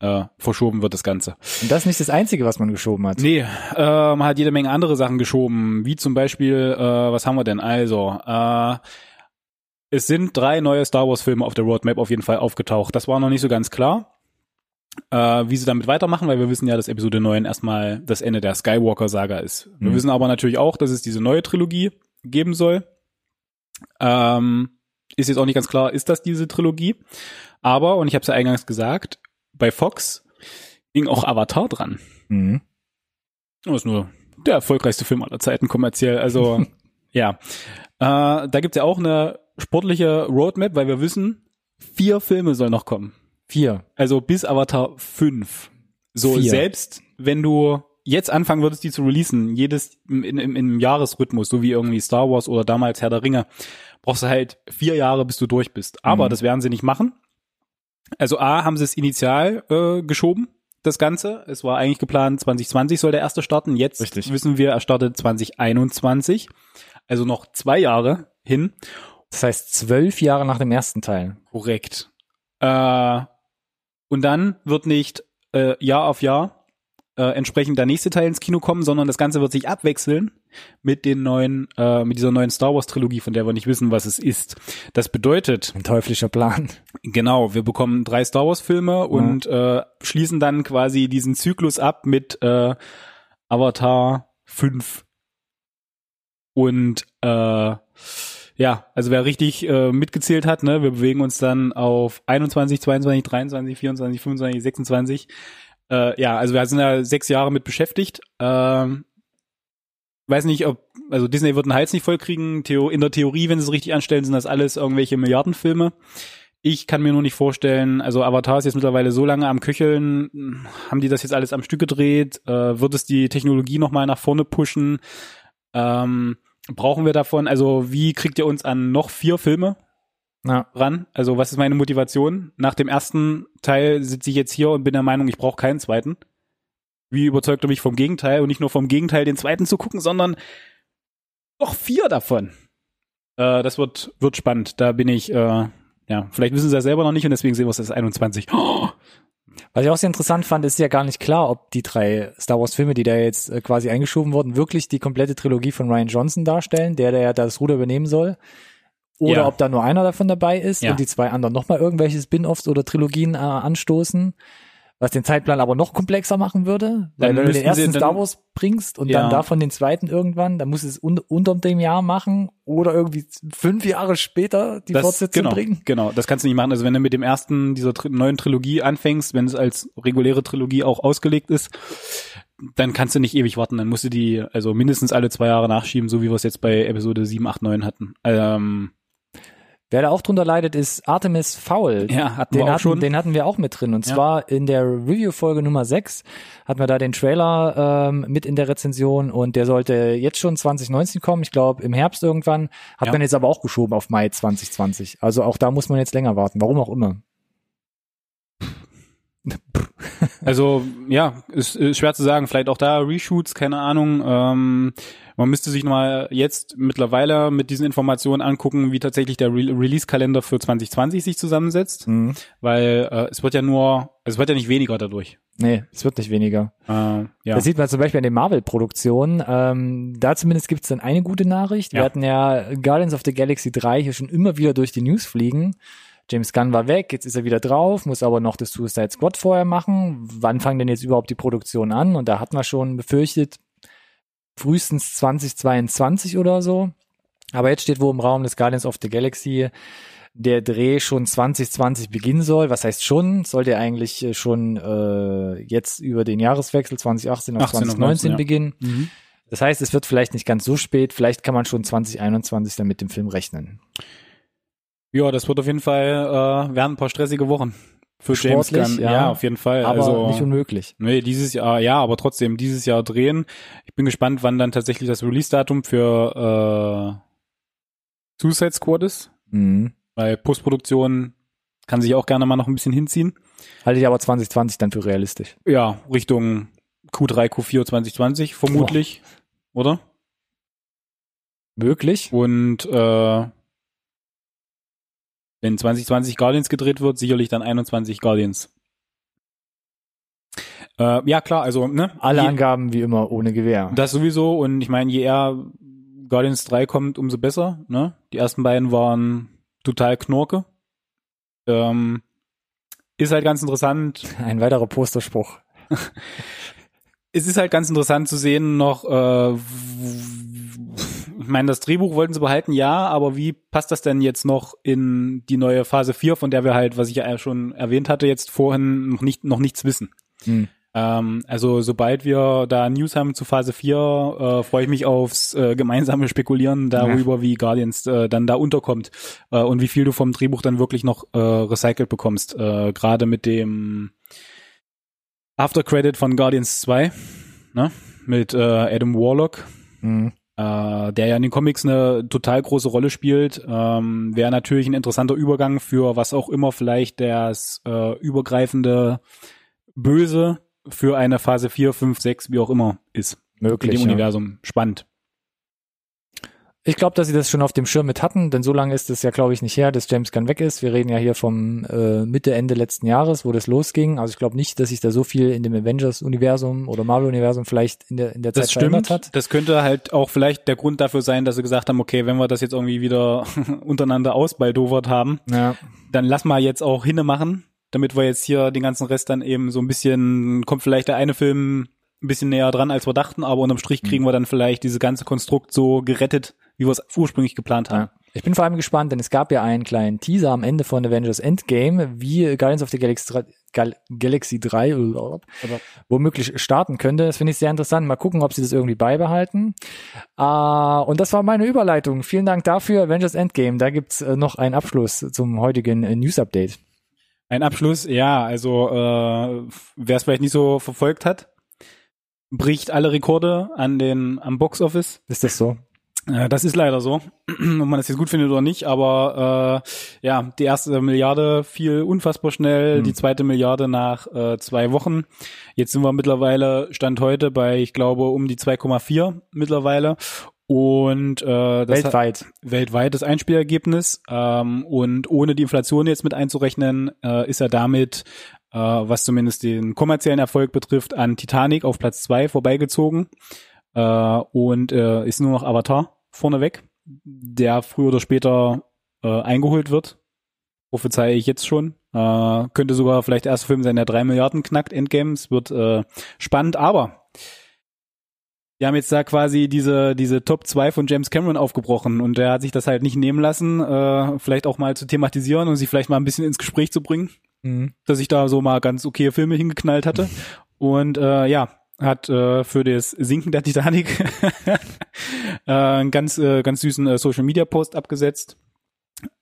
äh, verschoben wird, das Ganze. Und das ist nicht das Einzige, was man geschoben hat. Nee, äh, man hat jede Menge andere Sachen geschoben, wie zum Beispiel, äh, was haben wir denn? Also, äh, es sind drei neue Star Wars-Filme auf der Roadmap auf jeden Fall aufgetaucht. Das war noch nicht so ganz klar, äh, wie sie damit weitermachen, weil wir wissen ja, dass Episode 9 erstmal das Ende der Skywalker-Saga ist. Wir Mhm. wissen aber natürlich auch, dass es diese neue Trilogie geben soll. Ähm, ist jetzt auch nicht ganz klar, ist das diese Trilogie? Aber, und ich habe es ja eingangs gesagt, bei Fox ging auch Avatar dran. Mhm. Das ist nur der erfolgreichste Film aller Zeiten kommerziell. Also ja, äh, da gibt's ja auch eine sportliche Roadmap, weil wir wissen, vier Filme sollen noch kommen. Vier. Also bis Avatar 5. So Vier. selbst wenn du jetzt anfangen würdest, die zu releasen, jedes im, im, im Jahresrhythmus, so wie irgendwie Star Wars oder damals Herr der Ringe, brauchst du halt vier Jahre, bis du durch bist. Aber Mhm. das werden sie nicht machen. Also A, haben sie es initial äh, geschoben, das Ganze. Es war eigentlich geplant, 2020 soll der erste starten. Jetzt Richtig. wissen wir, er startet 2021. Also noch zwei Jahre hin. Das heißt zwölf Jahre nach dem ersten Teil. Korrekt. Äh, und dann wird nicht äh, Jahr auf Jahr äh, entsprechend der nächste Teil ins Kino kommen, sondern das Ganze wird sich abwechseln mit den neuen, äh, mit dieser neuen Star Wars Trilogie, von der wir nicht wissen, was es ist. Das bedeutet, Ein teuflischer Plan. genau, wir bekommen drei Star Wars Filme und äh, schließen dann quasi diesen Zyklus ab mit äh, Avatar 5. Und äh, ja, also wer richtig äh, mitgezählt hat, ne, wir bewegen uns dann auf 21, 22, 23, 24, 25, 26. Äh, ja, also wir sind da sechs Jahre mit beschäftigt. Ähm, weiß nicht, ob, also Disney wird den Hals nicht vollkriegen. Theo, in der Theorie, wenn sie es richtig anstellen, sind das alles irgendwelche Milliardenfilme. Ich kann mir nur nicht vorstellen, also Avatar ist jetzt mittlerweile so lange am Köcheln, haben die das jetzt alles am Stück gedreht? Äh, wird es die Technologie nochmal nach vorne pushen? Ähm, brauchen wir davon? Also wie kriegt ihr uns an noch vier Filme Ja. ran? Also was ist meine Motivation? Nach dem ersten Teil sitze ich jetzt hier und bin der Meinung, ich brauche keinen zweiten. Wie überzeugt er mich vom Gegenteil und nicht nur vom Gegenteil den zweiten zu gucken, sondern noch vier davon. Äh, das wird wird spannend. Da bin ich äh, ja, vielleicht wissen sie ja selber noch nicht und deswegen sehen wir es als 21. Oh, Was ich auch sehr interessant fand, ist ja gar nicht klar, ob die drei Star Wars Filme, die da jetzt äh, quasi eingeschoben wurden, wirklich die komplette Trilogie von Ryan Johnson darstellen, der, der ja das Ruder übernehmen soll. Oder Ja. ob da nur einer davon dabei ist Ja. und die zwei anderen nochmal irgendwelche Spin-offs oder Trilogien äh, anstoßen, was den Zeitplan aber noch komplexer machen würde. Weil Dann wenn du den ersten Star Wars bringst und Ja. dann davon den zweiten irgendwann, dann muss es un unter dem Jahr machen oder irgendwie fünf Jahre später die das, Fortsetzung genau, bringen. Genau, das kannst du nicht machen. Also wenn du mit dem ersten dieser neuen Trilogie anfängst, wenn es als reguläre Trilogie auch ausgelegt ist, dann kannst du nicht ewig warten. Dann musst du die also mindestens alle zwei Jahre nachschieben, so wie wir es jetzt bei Episode 7, 8, 9 hatten. Ähm, Wer da auch drunter leidet, ist Artemis Fowl. ja, hatten Den wir auch hatten, schon. den hatten wir auch mit drin. Und Ja. zwar in der Review-Folge Nummer 6 hatten wir da den Trailer ähm, mit in der Rezension und der sollte jetzt schon 2019 kommen. Ich glaube im Herbst irgendwann. Hat Ja. man jetzt aber auch geschoben auf Mai 2020. Also auch da muss man jetzt länger warten. Warum auch immer. Also ja, ist, ist schwer zu sagen. Vielleicht auch da Reshoots, keine Ahnung. Ähm, man müsste sich nochmal jetzt mittlerweile mit diesen Informationen angucken, wie tatsächlich der Re Release-Kalender für 2020 sich zusammensetzt, Mhm. weil äh, es wird ja nur, es wird ja nicht weniger dadurch. Nee, es wird nicht weniger. Äh, ja. Das sieht man zum Beispiel in den Marvel-Produktionen. Ähm, da zumindest gibt es dann eine gute Nachricht. Wir Ja. hatten ja Guardians of the Galaxy 3 hier schon immer wieder durch die News fliegen. James Gunn war weg, jetzt ist er wieder drauf, muss aber noch das Suicide Squad vorher machen. Wann fangen denn jetzt überhaupt die Produktion an? Und da hat man schon befürchtet, frühestens 2022 oder so. Aber jetzt steht wo im Raum des Guardians of the Galaxy der Dreh schon 2020 beginnen soll. Was heißt schon? Sollte er eigentlich äh, schon äh, jetzt über den Jahreswechsel 2018 auf 18 auf 2019 19, ja. beginnen. Mhm. Das heißt, es wird vielleicht nicht ganz so spät. Vielleicht kann man schon 2021 dann mit dem Film rechnen. Ja, das wird auf jeden Fall, äh, werden ein paar stressige Wochen. für James Sportlich, Gunn. ja. Ja, auf jeden Fall. aber also, nicht unmöglich. Nee, dieses Jahr, ja, aber trotzdem dieses Jahr drehen. Ich bin gespannt, wann dann tatsächlich das Release-Datum für äh, Suicide Squad ist. Mhm. Weil Postproduktion kann sich auch gerne mal noch ein bisschen hinziehen. Halte ich aber 2020 dann für realistisch. Ja, Richtung Q3, Q4 2020 vermutlich, oder? Möglich. Und äh, wenn 2020 Guardians gedreht wird, sicherlich dann 21 Guardians. Äh, ja, klar, also, ne? Alle je, Angaben wie immer ohne Gewehr. Das sowieso und ich meine, je eher Guardians 3 kommt, umso besser, ne? Die ersten beiden waren total Knorke. Ähm, ist halt ganz interessant. Ein weiterer Posterspruch. Es ist halt ganz interessant zu sehen noch, äh, ich meine, das Drehbuch wollten sie behalten, ja, aber wie passt das denn jetzt noch in die neue Phase 4, von der wir halt, was ich ja schon erwähnt hatte, jetzt vorhin noch nicht, noch nichts wissen. Hm. Ähm, also sobald wir da News haben zu Phase 4, äh, freue ich mich aufs äh, gemeinsame Spekulieren darüber, wie Guardians äh, dann da unterkommt äh, und wie viel du vom Drehbuch dann wirklich noch äh, recycelt bekommst. Äh, Gerade mit dem After Credit von Guardians 2, ne? mit Adam Warlock, Hm. äh, der ja in den Comics eine total große Rolle spielt, ähm, wäre natürlich ein interessanter Übergang für was auch immer vielleicht das äh, übergreifende Böse für eine Phase 4, 5, 6, wie auch immer ist. In Möglich. dem ja. Universum. Spannend. Ich glaube, dass sie das schon auf dem Schirm mit hatten, denn so lange ist es ja, glaube ich, nicht her, dass James Gunn weg ist. Wir reden ja hier vom äh, Mitte, Ende letzten Jahres, wo das losging. Also ich glaube nicht, dass sich da so viel in dem Avengers-Universum oder Marvel-Universum vielleicht in der, in der Zeit Das verändert stimmt. hat. Das könnte halt auch vielleicht der Grund dafür sein, dass sie gesagt haben, okay, wenn wir das jetzt irgendwie wieder untereinander ausbaldowert haben, Ja. dann lass mal jetzt auch hinne machen, damit wir jetzt hier den ganzen Rest dann eben so ein bisschen, kommt vielleicht der eine Film ein bisschen näher dran, als wir dachten, aber unterm Strich kriegen wir dann vielleicht dieses ganze Konstrukt so gerettet, wie wir es ursprünglich geplant haben. Ja. Ich bin vor allem gespannt, denn es gab ja einen kleinen Teaser am Ende von Avengers Endgame, wie Guardians of the Galaxy, 3 Gal Galaxy 3 oder womöglich starten könnte. Das finde ich sehr interessant. Mal gucken, ob sie das irgendwie beibehalten. Äh, und das war meine Überleitung. Vielen Dank dafür. Avengers Endgame. Da gibt's äh, noch einen Abschluss zum heutigen äh, News-Update. Ein Abschluss, ja, also äh, wer es vielleicht nicht so verfolgt hat, bricht alle Rekorde an den am Boxoffice. Ist das so? Äh, das ist leider so, ob man das jetzt gut findet oder nicht, aber äh, ja, die erste Milliarde fiel unfassbar schnell, Hm. die zweite Milliarde nach äh, zwei Wochen. Jetzt sind wir mittlerweile, Stand heute, bei, ich glaube, um die 2,4 mittlerweile. Und äh, das Weltweit. weltweit das Einspielergebnis. Ähm, und ohne die Inflation jetzt mit einzurechnen, äh, ist er damit, äh, was zumindest den kommerziellen Erfolg betrifft, an Titanic auf Platz zwei vorbeigezogen. Äh, und äh, ist nur noch Avatar vorneweg, der früher oder später äh, eingeholt wird. Prophezeie ich jetzt schon. Äh, könnte sogar vielleicht der erste Film sein, der drei Milliarden knackt, Endgames. Wird äh, spannend, aber wir haben jetzt da quasi diese, diese Top 2 von James Cameron aufgebrochen und der hat sich das halt nicht nehmen lassen, äh, vielleicht auch mal zu thematisieren und sich vielleicht mal ein bisschen ins Gespräch zu bringen, Mhm. dass ich da so mal ganz okay Filme hingeknallt hatte. Und äh, ja, hat äh, für das Sinken der Titanic äh, einen ganz, äh, ganz süßen äh, Social Media Post abgesetzt.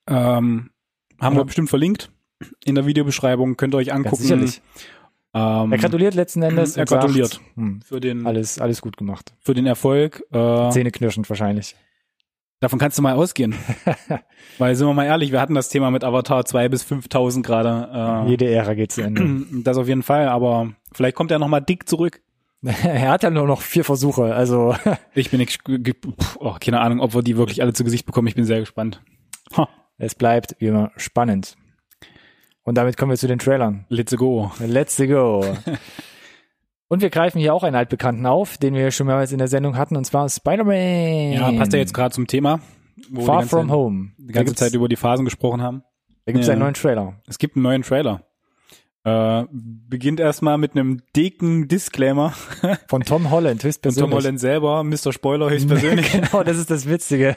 Ähm, haben Ja. wir bestimmt verlinkt in der Videobeschreibung, könnt ihr euch Ganz angucken. sicherlich. Ähm, Er gratuliert letzten Endes. er und sagt, gratuliert. hm, für den, alles, alles gut gemacht. für den Erfolg. Äh, Zähneknirschend wahrscheinlich. Davon kannst du mal ausgehen. Weil, sind wir mal ehrlich, wir hatten das Thema mit Avatar 2 bis 5000 gerade. Jede Ära geht zu Ende. Äh, das auf jeden Fall, aber vielleicht kommt er noch mal dick zurück. er hat ja nur noch vier Versuche, also Ich bin nicht, oh, keine Ahnung, ob wir die wirklich alle zu Gesicht bekommen. Ich bin sehr gespannt. Ha, es bleibt wie immer spannend. Und damit kommen wir zu den Trailern. let's go. Let's go. Und wir greifen hier auch einen altbekannten auf, den wir schon mehrmals in der Sendung hatten, und zwar Spider-Man. Ja, passt ja jetzt gerade zum Thema. Far From Home. Die ganze Zeit über die Phasen gesprochen haben. da gibt's Ja. einen neuen Trailer. Es gibt einen neuen Trailer. Äh, beginnt erstmal mit einem dicken Disclaimer Von Tom Holland, von höchstpersönlich. Tom Holland selber, Mr. Spoiler höchstpersönlich. genau, das ist das Witzige.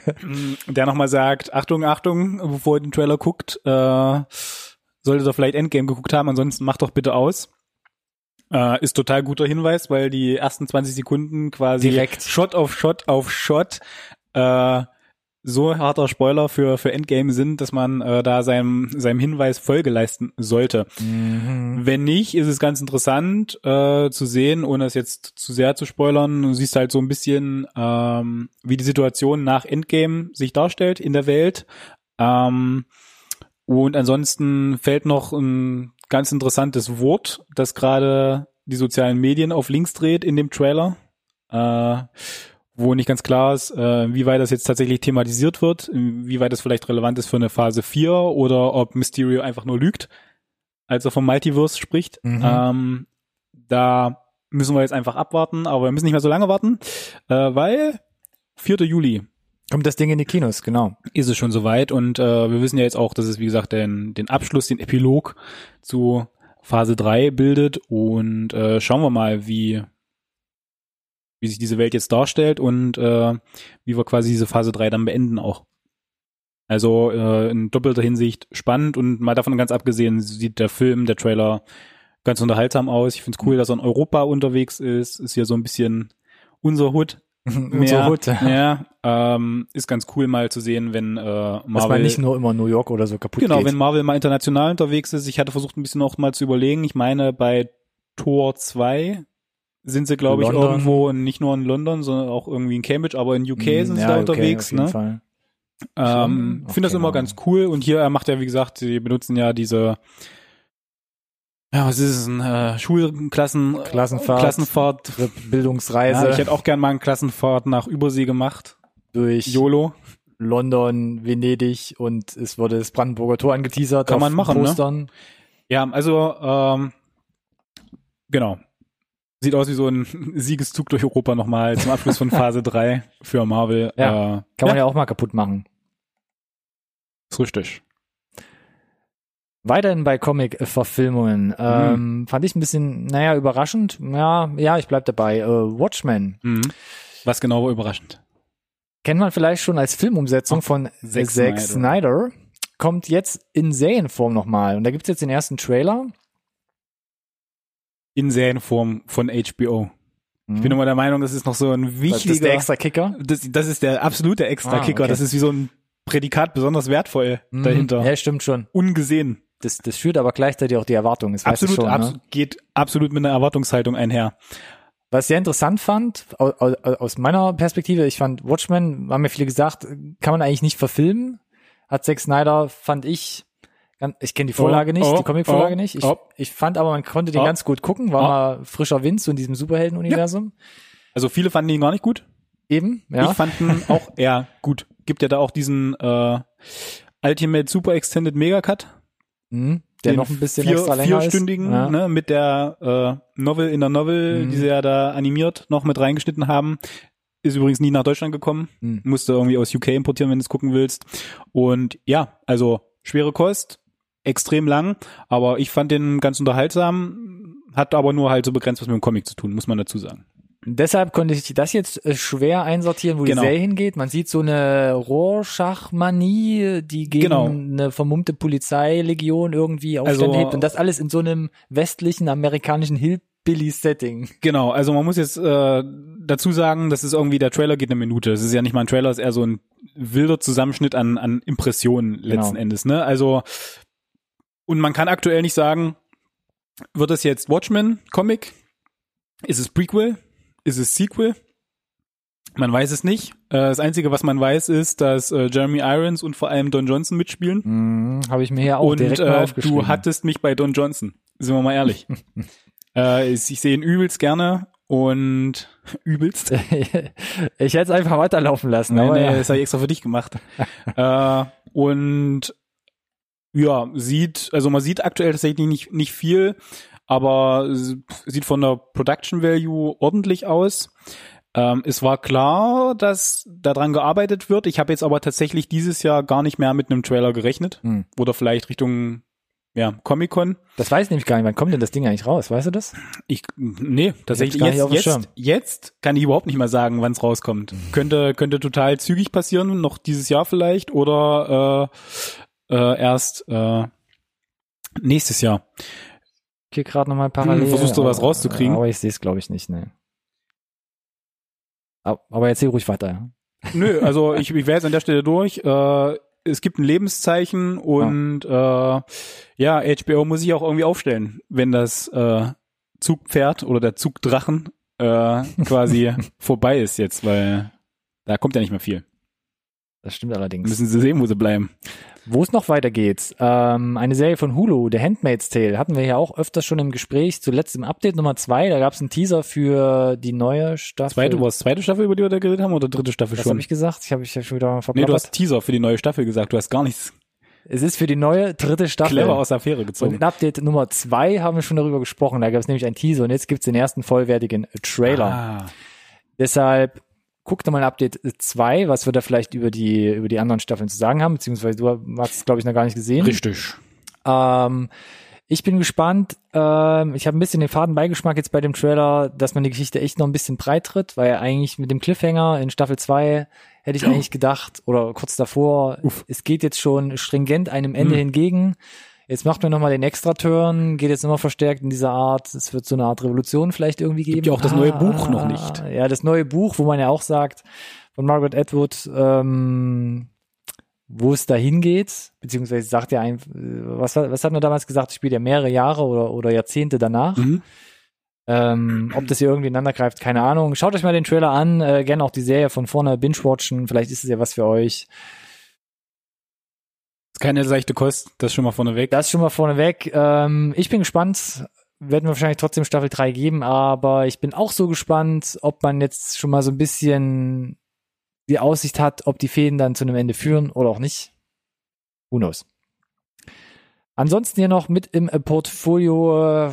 der nochmal sagt, Achtung, Achtung, bevor ihr den Trailer guckt, äh, solltet ihr vielleicht Endgame geguckt haben, ansonsten macht doch bitte aus. Äh, ist total guter Hinweis, weil die ersten 20 Sekunden quasi Direkt. Shot auf Shot auf Shot äh, so harter Spoiler für, für Endgame sind, dass man äh, da seinem, seinem Hinweis Folge leisten sollte. Mhm. Wenn nicht, ist es ganz interessant äh, zu sehen, ohne es jetzt zu sehr zu spoilern. Du siehst halt so ein bisschen, ähm, wie die Situation nach Endgame sich darstellt in der Welt. Ähm, und ansonsten fällt noch ein ganz interessantes Wort, das gerade die sozialen Medien auf links dreht in dem Trailer. Äh, wo nicht ganz klar ist, äh, wie weit das jetzt tatsächlich thematisiert wird, wie weit das vielleicht relevant ist für eine Phase 4 oder ob Mysterio einfach nur lügt, als er vom Multiverse spricht. Mhm. Ähm, da müssen wir jetzt einfach abwarten, aber wir müssen nicht mehr so lange warten, äh, weil 4. Juli Kommt das Ding in die Kinos, genau. ist es schon soweit und äh, wir wissen ja jetzt auch, dass es wie gesagt den, den Abschluss, den Epilog zu Phase 3 bildet und äh, schauen wir mal, wie wie sich diese Welt jetzt darstellt und äh, wie wir quasi diese Phase 3 dann beenden auch. Also äh, in doppelter Hinsicht spannend und mal davon ganz abgesehen sieht der Film, der Trailer ganz unterhaltsam aus. Ich finde es cool, dass er in Europa unterwegs ist. Ist ja so ein bisschen unser Hut. Unser Hut. Ja, ähm, ist ganz cool mal zu sehen, wenn äh, Marvel Dass man nicht nur immer New York oder so kaputt Genau, geht. wenn Marvel mal international unterwegs ist. Ich hatte versucht ein bisschen auch mal zu überlegen. Ich meine, bei Tor 2 sind sie, glaube ich, irgendwo nicht nur in London, sondern auch irgendwie in Cambridge, aber in UK Hm, sind sie ja, da okay, unterwegs. auf jeden ne? Fall. Ähm, Okay, Finde das immer genau. ganz cool. Und hier er macht ja, wie gesagt, sie benutzen ja diese ja, was ist es, ein äh, Schulklassen Klassenfahrt. Klassenfahrt. Trip, Bildungsreise Ja, ich hätte auch gern mal eine Klassenfahrt nach Übersee gemacht. durch YOLO. London, Venedig und es wurde das Brandenburger Tor angeteasert. Kann man machen, ne? Postern. Ja, also ähm, genau. Sieht aus wie so ein Siegeszug durch Europa nochmal zum Abschluss von Phase 3 für Marvel. Ja, äh, Kann man ja auch mal kaputt machen. ist richtig. Weiterhin bei Comic-Verfilmungen. Mhm. Ähm, fand ich ein bisschen, naja, überraschend. Ja, ja, ich bleib dabei. Äh, Watchmen. Mhm. Was genau war überraschend? Kennt man vielleicht schon als Filmumsetzung Oh, von Zack Zack, Snyder. Snyder. Kommt jetzt in Serienform nochmal. Und da gibt's jetzt den ersten Trailer. In Serienform von HBO. Ich bin immer der Meinung, das ist noch so ein das ist der wichtiger. extra Kicker. Das, das ist der absolute Extra-Kicker. Ah, okay. Das ist wie so ein Prädikat besonders wertvoll Mhm. dahinter. Ja, stimmt schon. Ungesehen. Das, das führt aber gleichzeitig auch die Erwartung. Das Absolut, schon, abs ne? geht absolut mit einer Erwartungshaltung einher. Was ich sehr interessant fand, aus, meiner Perspektive, ich fand Watchmen, haben mir viele gesagt, kann man eigentlich nicht verfilmen. Hat Zack Snyder, fand ich, ich kenne die Vorlage Oh, nicht, oh, die Comic-Vorlage oh, nicht. Ich, oh. ich fand aber, man konnte den Oh. ganz gut gucken, war Oh. mal frischer Wind so in diesem Superhelden-Universum. Also viele fanden ihn gar nicht gut. Eben, ja. Ich fand ihn auch eher gut. Gibt ja da auch diesen äh, Ultimate Super Extended Mega Cut. Mhm. Der noch ein bisschen vier, extra länger vierstündigen, ist. Ja. ne, mit der äh, Novel in der Novel, Mhm. die sie ja da animiert noch mit reingeschnitten haben. Ist übrigens nie nach Deutschland gekommen. Mhm. Musste irgendwie aus UK importieren, wenn du es gucken willst. Und ja, also schwere Kost, extrem lang, aber ich fand den ganz unterhaltsam, hat aber nur halt so begrenzt was mit dem Comic zu tun, muss man dazu sagen. Deshalb konnte ich das jetzt äh, schwer einsortieren, wo Genau. die Serie hingeht. Man sieht so eine Rorschach-Manie, die gegen Genau. eine vermummte Polizeilegion irgendwie Aufstand Also- hebt und das alles in so einem westlichen amerikanischen Hillbilly-Setting. Genau, also man muss jetzt äh, dazu sagen, das ist irgendwie, der Trailer geht eine Minute. Es ist ja nicht mal ein Trailer, es ist eher so ein wilder Zusammenschnitt an, an Impressionen letzten Genau. Endes. Ne? Also, und man kann aktuell nicht sagen, wird es jetzt Watchmen Comic? Ist es Prequel? Ist es Sequel? Man weiß es nicht. Äh, das Einzige, was man weiß, ist, dass äh, Jeremy Irons und vor allem Don Johnson mitspielen. Mhm, Habe ich mir hier auch und direkt mal äh, aufgeschrieben. du hattest mich bei Don Johnson. Sind wir mal ehrlich. äh, ich sehe ihn übelst gerne und übelst. ich hätte es einfach weiterlaufen lassen. Nee, aber nee, ja. das habe ich extra für dich gemacht. äh, und ja, sieht, also man sieht aktuell tatsächlich nicht, nicht viel, aber sieht von der Production Value ordentlich aus. Ähm, es war klar, dass daran gearbeitet wird. Ich habe jetzt aber tatsächlich dieses Jahr gar nicht mehr mit einem Trailer gerechnet. Hm. Oder vielleicht Richtung ja, Comic-Con. Das weiß ich nämlich gar nicht. Wann kommt denn das Ding eigentlich raus? Weißt du das? Ich, nee, tatsächlich jetzt, jetzt, jetzt kann ich überhaupt nicht mehr sagen, wann es rauskommt. Könnte, könnte total zügig passieren, noch dieses Jahr vielleicht oder äh, erst äh, nächstes Jahr. Ich gehe gerade nochmal parallel. Hm, versuchst du was rauszukriegen? Aber ich sehe es, glaube ich, nicht. Ne. Aber aber erzähl ruhig weiter. Ja. Nö, also ich, ich wäre jetzt an der Stelle durch. Äh, es gibt ein Lebenszeichen und äh, ja, HBO muss sich auch irgendwie aufstellen, wenn das äh, Zugpferd oder der Zugdrachen äh, quasi vorbei ist jetzt, weil da kommt ja nicht mehr viel. Das stimmt allerdings. Müssen sie sehen, wo sie bleiben. Wo es noch weitergeht, ähm, eine Serie von Hulu, The Handmaid's Tale, hatten wir ja auch öfters schon im Gespräch, zuletzt im Update Nummer zwei, da gab es einen Teaser für die neue Staffel. Zweite, war es zweite Staffel, über die wir da geredet haben, oder dritte Staffel Was schon? habe ich gesagt? Ich habe ich ja schon wieder nee, verplappert. du hast Teaser für die neue Staffel gesagt, du hast gar nichts es ist für die neue dritte Staffel. clever aus der Affäre Und gezogen. in Update Nummer zwei haben wir schon darüber gesprochen. Da gab es nämlich einen Teaser und jetzt gibt's den ersten vollwertigen Trailer. Ah, Deshalb guckt doch mal in Update 2, was wir da vielleicht über die, über die anderen Staffeln zu sagen haben, beziehungsweise du hast es, glaube ich, noch gar nicht gesehen. richtig. Ähm, ich bin gespannt. Ähm, ich habe ein bisschen den faden Beigeschmack jetzt bei dem Trailer, dass man die Geschichte echt noch ein bisschen breit tritt, weil eigentlich mit dem Cliffhanger in Staffel 2 hätte ich eigentlich gedacht, oder kurz davor, Uff. es geht jetzt schon stringent einem Ende Hm. hingegen. Jetzt macht man nochmal den Extra-Turn, geht jetzt immer verstärkt in dieser Art, es wird so eine Art Revolution vielleicht irgendwie geben. ja auch das neue Buch noch nicht. Ja, das neue Buch, wo man ja auch sagt, von Margaret Atwood, ähm, wo es dahin geht, beziehungsweise sagt ja ein, was, was hat man damals gesagt, es spielt ja mehrere Jahre oder, oder Jahrzehnte danach. Mhm. Ähm, ob das hier irgendwie ineinander greift, keine Ahnung. Schaut euch mal den Trailer an, äh, gerne auch die Serie von vorne binge-watchen, vielleicht ist es ja was für euch. Ist keine seichte Kost, das schon mal vorneweg. Das schon mal vorneweg. Ähm, ich bin gespannt, werden wir wahrscheinlich trotzdem Staffel 3 geben, aber ich bin auch so gespannt, ob man jetzt schon mal so ein bisschen die Aussicht hat, ob die Fäden dann zu einem Ende führen oder auch nicht. Who knows. Ansonsten hier noch mit im Portfolio, äh,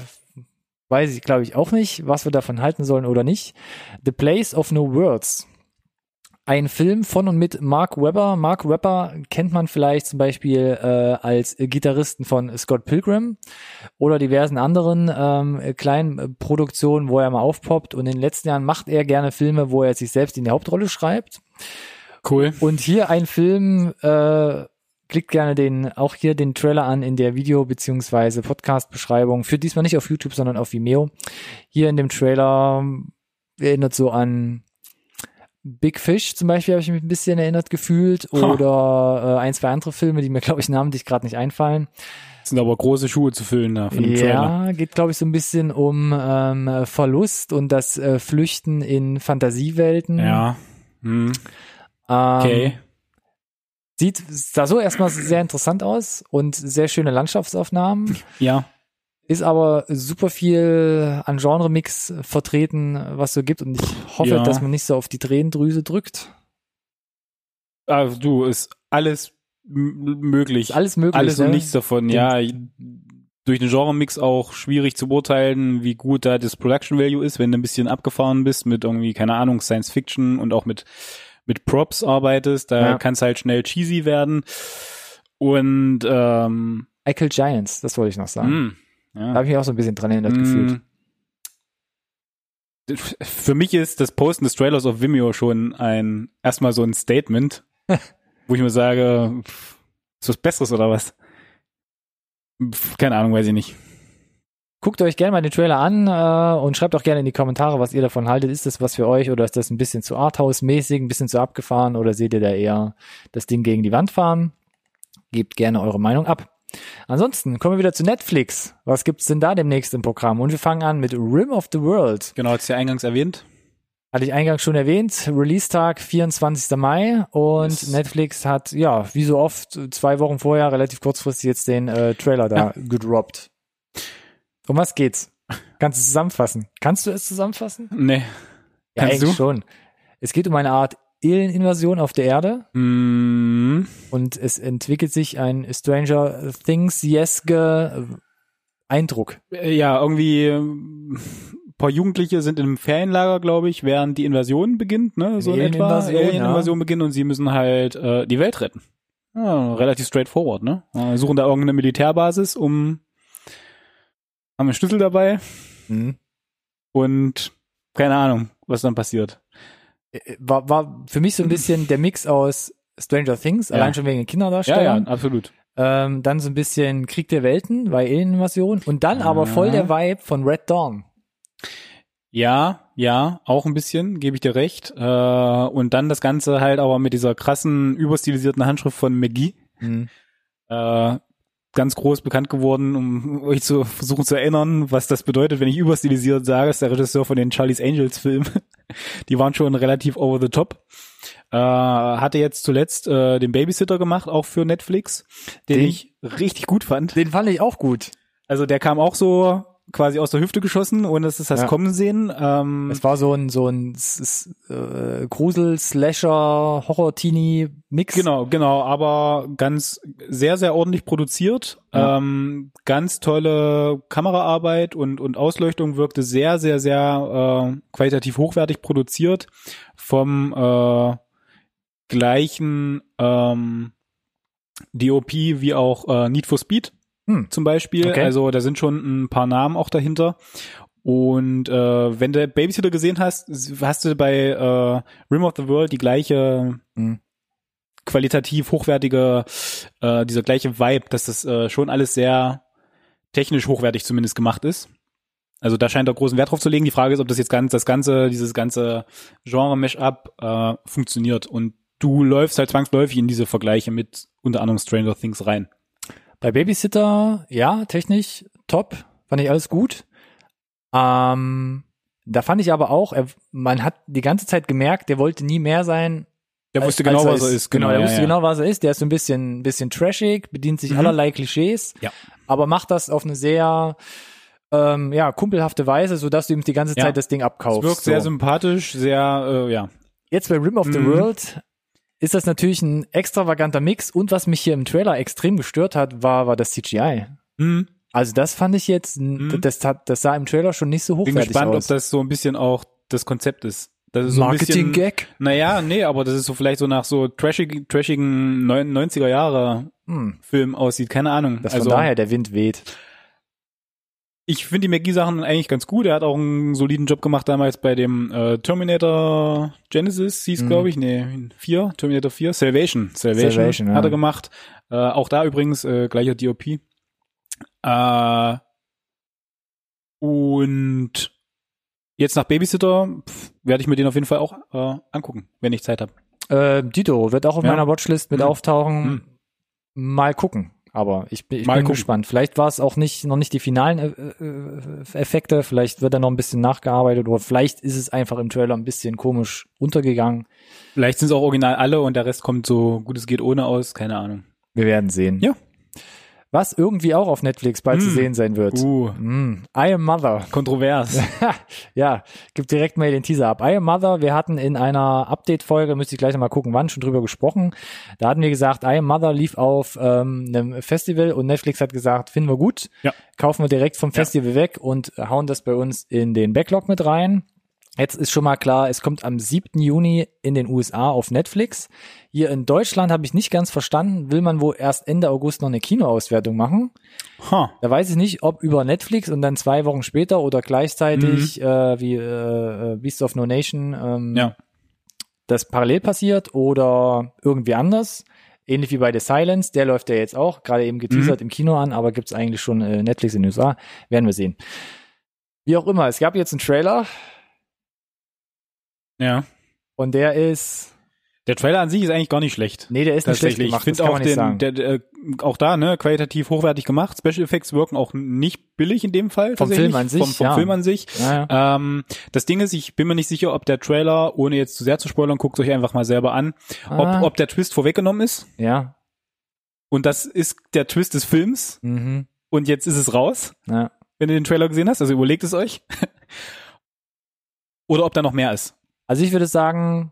weiß ich glaube ich auch nicht, was wir davon halten sollen oder nicht. The Place of No Words. Ein Film von und mit Mark Webber. Mark Webber kennt man vielleicht zum Beispiel äh, als Gitarristen von Scott Pilgrim oder diversen anderen ähm, kleinen Produktionen, wo er mal aufpoppt. Und in den letzten Jahren macht er gerne Filme, wo er sich selbst in die Hauptrolle schreibt. Cool. Und hier ein Film, äh, klickt gerne den, auch hier den Trailer an in der Video- beziehungsweise Podcast-Beschreibung. Für diesmal nicht auf YouTube, sondern auf Vimeo. Hier in dem Trailer erinnert so an Big Fish zum Beispiel, habe ich mich ein bisschen erinnert gefühlt. Oder äh, ein, zwei andere Filme, die mir, glaube ich, namentlich gerade nicht einfallen. Das sind aber große Schuhe zu füllen da von dem Trailer. Ja, geht, glaube ich, so ein bisschen um ähm, Verlust und das äh, Flüchten in Fantasiewelten. Ja. Hm. Ähm, Okay. Sieht, sah so erstmal sehr interessant aus und sehr schöne Landschaftsaufnahmen. Ja. Ist aber super viel an Genre-Mix vertreten, was so gibt. Und ich hoffe, Ja. dass man nicht so auf die Tränendrüse drückt. Also du, ist alles möglich. Ist alles möglich. alles und ne? nichts davon. Ja, durch den Genre-Mix auch schwierig zu beurteilen, wie gut da das Production Value ist, wenn du ein bisschen abgefahren bist mit irgendwie, keine Ahnung, Science Fiction und auch mit, mit Props arbeitest. Da Ja. kann es halt schnell cheesy werden. Und ähm, Kill Giants, das wollte ich noch sagen. mh, Da ja. habe ich mich auch so ein bisschen dran erinnert gefühlt. Mm. Für mich ist das Posten des Trailers auf Vimeo schon ein erstmal so ein Statement, wo ich mir sage, ist was Besseres oder was? Keine Ahnung, weiß ich nicht. Guckt euch gerne mal den Trailer an äh, und schreibt auch gerne in die Kommentare, was ihr davon haltet. Ist das was für euch oder ist das ein bisschen zu Arthouse-mäßig, ein bisschen zu abgefahren oder seht ihr da eher das Ding gegen die Wand fahren? Gebt gerne eure Meinung ab. Ansonsten kommen wir wieder zu Netflix. Was gibt's denn da demnächst im Programm? Und wir fangen an mit Rim of the World. Genau, hat's ja eingangs erwähnt. Hatte ich eingangs schon erwähnt. Release-Tag 24. Mai und Yes. Netflix hat, ja, wie so oft, zwei Wochen vorher relativ kurzfristig jetzt den äh, Trailer da gedroppt. Um was geht's? Kannst du es zusammenfassen? Kannst du es zusammenfassen? Nee. Ja, Kannst du? schon. Es geht um eine Art Alien-Invasion auf der Erde Mm, und es entwickelt sich ein Stranger Things-jeske Eindruck. ja, irgendwie ähm, ein paar Jugendliche sind in einem Ferienlager, glaube ich, während die Invasion beginnt, ne? So in etwa. Alien-Invasion, ja. Beginnt und sie müssen halt äh, die Welt retten. Ja, relativ straightforward, ne? Äh, suchen da irgendeine Militärbasis, um haben einen Schlüssel dabei Mhm. und keine Ahnung, was dann passiert. Äh, War, war für mich so ein bisschen der Mix aus Stranger Things, Ja. allein schon wegen den Ja, Kinderdarstellern. ja, absolut. Ähm, dann so ein bisschen Krieg der Welten bei Alien-Invasion und dann aber Ah. voll der Vibe von Red Dawn. Ja, ja, auch ein bisschen, gebe ich dir recht. Äh, und dann das Ganze halt aber mit dieser krassen, überstilisierten Handschrift von McGee. Mhm. Äh, ganz groß bekannt geworden, um euch zu versuchen zu erinnern, was das bedeutet, wenn ich überstilisiert sage, ist der Regisseur von den Charlie's Angels Filmen. Die waren schon relativ over the top. Äh, hatte jetzt zuletzt äh, den Babysitter gemacht, auch für Netflix, den, Den- ich richtig gut fand. Den fand ich auch gut. Also der kam auch so quasi aus der Hüfte geschossen, ohne dass es das Ja. kommen sehen. Ähm, Es war so ein so ein äh, Grusel Slasher Horror Teenie Mix. Genau, genau, aber ganz sehr, sehr ordentlich produziert. Ja. Ähm, ganz tolle Kameraarbeit und, und Ausleuchtung wirkte sehr, sehr, sehr äh, qualitativ hochwertig produziert vom äh, gleichen ähm, DOP wie auch äh, Need for Speed Hm. zum Beispiel. Okay. Also da sind schon ein paar Namen auch dahinter. Und äh, wenn du Babysitter gesehen hast, hast du bei äh, Rim of the World die gleiche Hm. qualitativ hochwertige, äh, dieser gleiche Vibe, dass das äh, schon alles sehr technisch hochwertig zumindest gemacht ist. Also da scheint er großen Wert drauf zu legen. Die Frage ist, ob das jetzt ganz, das ganze, dieses ganze Genre-Mesh-up äh, funktioniert. Und du läufst halt zwangsläufig in diese Vergleiche mit unter anderem Stranger Things rein. Bei Babysitter, ja, technisch top, fand ich alles gut. Ähm, da fand ich aber auch, er, man hat die ganze Zeit gemerkt, der wollte nie mehr sein. Der als- wusste genau, als was er ist. Genau, der ja, wusste ja. genau, was er ist. Der ist so ein bisschen, bisschen trashig, bedient sich Mhm. allerlei Klischees, Ja. aber macht das auf eine sehr ähm, ja, kumpelhafte Weise, so dass du ihm die ganze. Zeit das Ding Es abkaufst. wirkt sehr so. sympathisch, sehr, äh, ja. Jetzt bei Rim of the Mhm. World ist das natürlich ein extravaganter Mix und was mich hier im Trailer extrem gestört hat, war, war das CGI. Hm. Also das fand ich jetzt, Mhm. das, hat, das sah im Trailer schon nicht so Bin hochwertig gespannt, aus. ob das so ein bisschen auch das Konzept ist. Das ist so Marketing-Gag? Naja, nee, aber das ist so vielleicht so nach so trashig, trashigen neun- 90er Jahre Hm, Film aussieht. Keine Ahnung. dass also, von daher der Wind weht. Ich finde die McGee-Sachen eigentlich ganz gut. Er hat auch einen soliden Job gemacht damals bei dem äh, Terminator Genesis, hieß Mhm. glaube ich, nee, 4, Terminator 4, Salvation. Salvation, Salvation, hat er gemacht. Äh, auch da übrigens äh, gleicher DOP. Äh, und jetzt nach Babysitter werde ich mir den auf jeden Fall auch äh, angucken, wenn ich Zeit habe. Äh, Dito wird auch auf Ja. meiner Watchlist mit Hm. auftauchen. Hm. Mal gucken. Aber ich, bin- ich bin gucken. gespannt. Vielleicht war es auch nicht noch nicht die finalen äh, äh, Effekte. Vielleicht wird da noch ein bisschen nachgearbeitet oder vielleicht ist es einfach im Trailer ein bisschen komisch untergegangen. Vielleicht sind es auch original alle und der Rest kommt so gut es geht ohne aus, keine Ahnung. Wir werden sehen. Ja. Was irgendwie auch auf Netflix bald zu Hm. sehen sein wird. Uh, Mm, I am Mother. kontrovers. ja, gibt direkt mal den Teaser ab. I am Mother, wir hatten in einer Update-Folge, müsste ich gleich noch mal gucken, wann, schon drüber gesprochen. Da hatten wir gesagt, I am Mother lief auf ähm, einem Festival und Netflix hat gesagt, finden wir gut, Ja. kaufen wir direkt vom Ja. Festival weg und hauen das bei uns in den Backlog mit rein. Jetzt ist schon mal klar, es kommt am 7. Juni in den USA auf Netflix. Hier in Deutschland habe ich nicht ganz verstanden, will man wohl erst Ende August noch eine Kinoauswertung machen. Huh. Da weiß ich nicht, ob über Netflix und dann zwei Wochen später oder gleichzeitig äh, wie äh, Beast of No Nation ähm, Ja. das parallel passiert oder irgendwie anders. Ähnlich wie bei The Silence, der läuft ja jetzt auch, gerade eben geteasert im Kino an, aber gibt's eigentlich schon äh, Netflix in den USA. Werden wir sehen. Wie auch immer, es gab jetzt einen Trailer Ja. und der ist, Der Trailer an sich ist eigentlich gar nicht schlecht. nee, der ist nicht schlecht gemacht, ich finde auch den, der, der, auch da, ne, qualitativ hochwertig gemacht. Special Effects wirken auch nicht billig in dem Fall. Vom. Film an sich, Vom, vom ja. Film an sich. ja, ja. Ähm, das Ding ist, ich bin mir nicht sicher, ob der Trailer, ohne jetzt zu sehr zu spoilern, guckt euch einfach mal selber an, Ah. ob, ob der Twist vorweggenommen ist. ja. Und das ist der Twist des Films. Mhm. Und jetzt ist es raus, ja. wenn du den Trailer gesehen hast. Also überlegt es euch. Oder ob da noch mehr ist. Also ich würde sagen,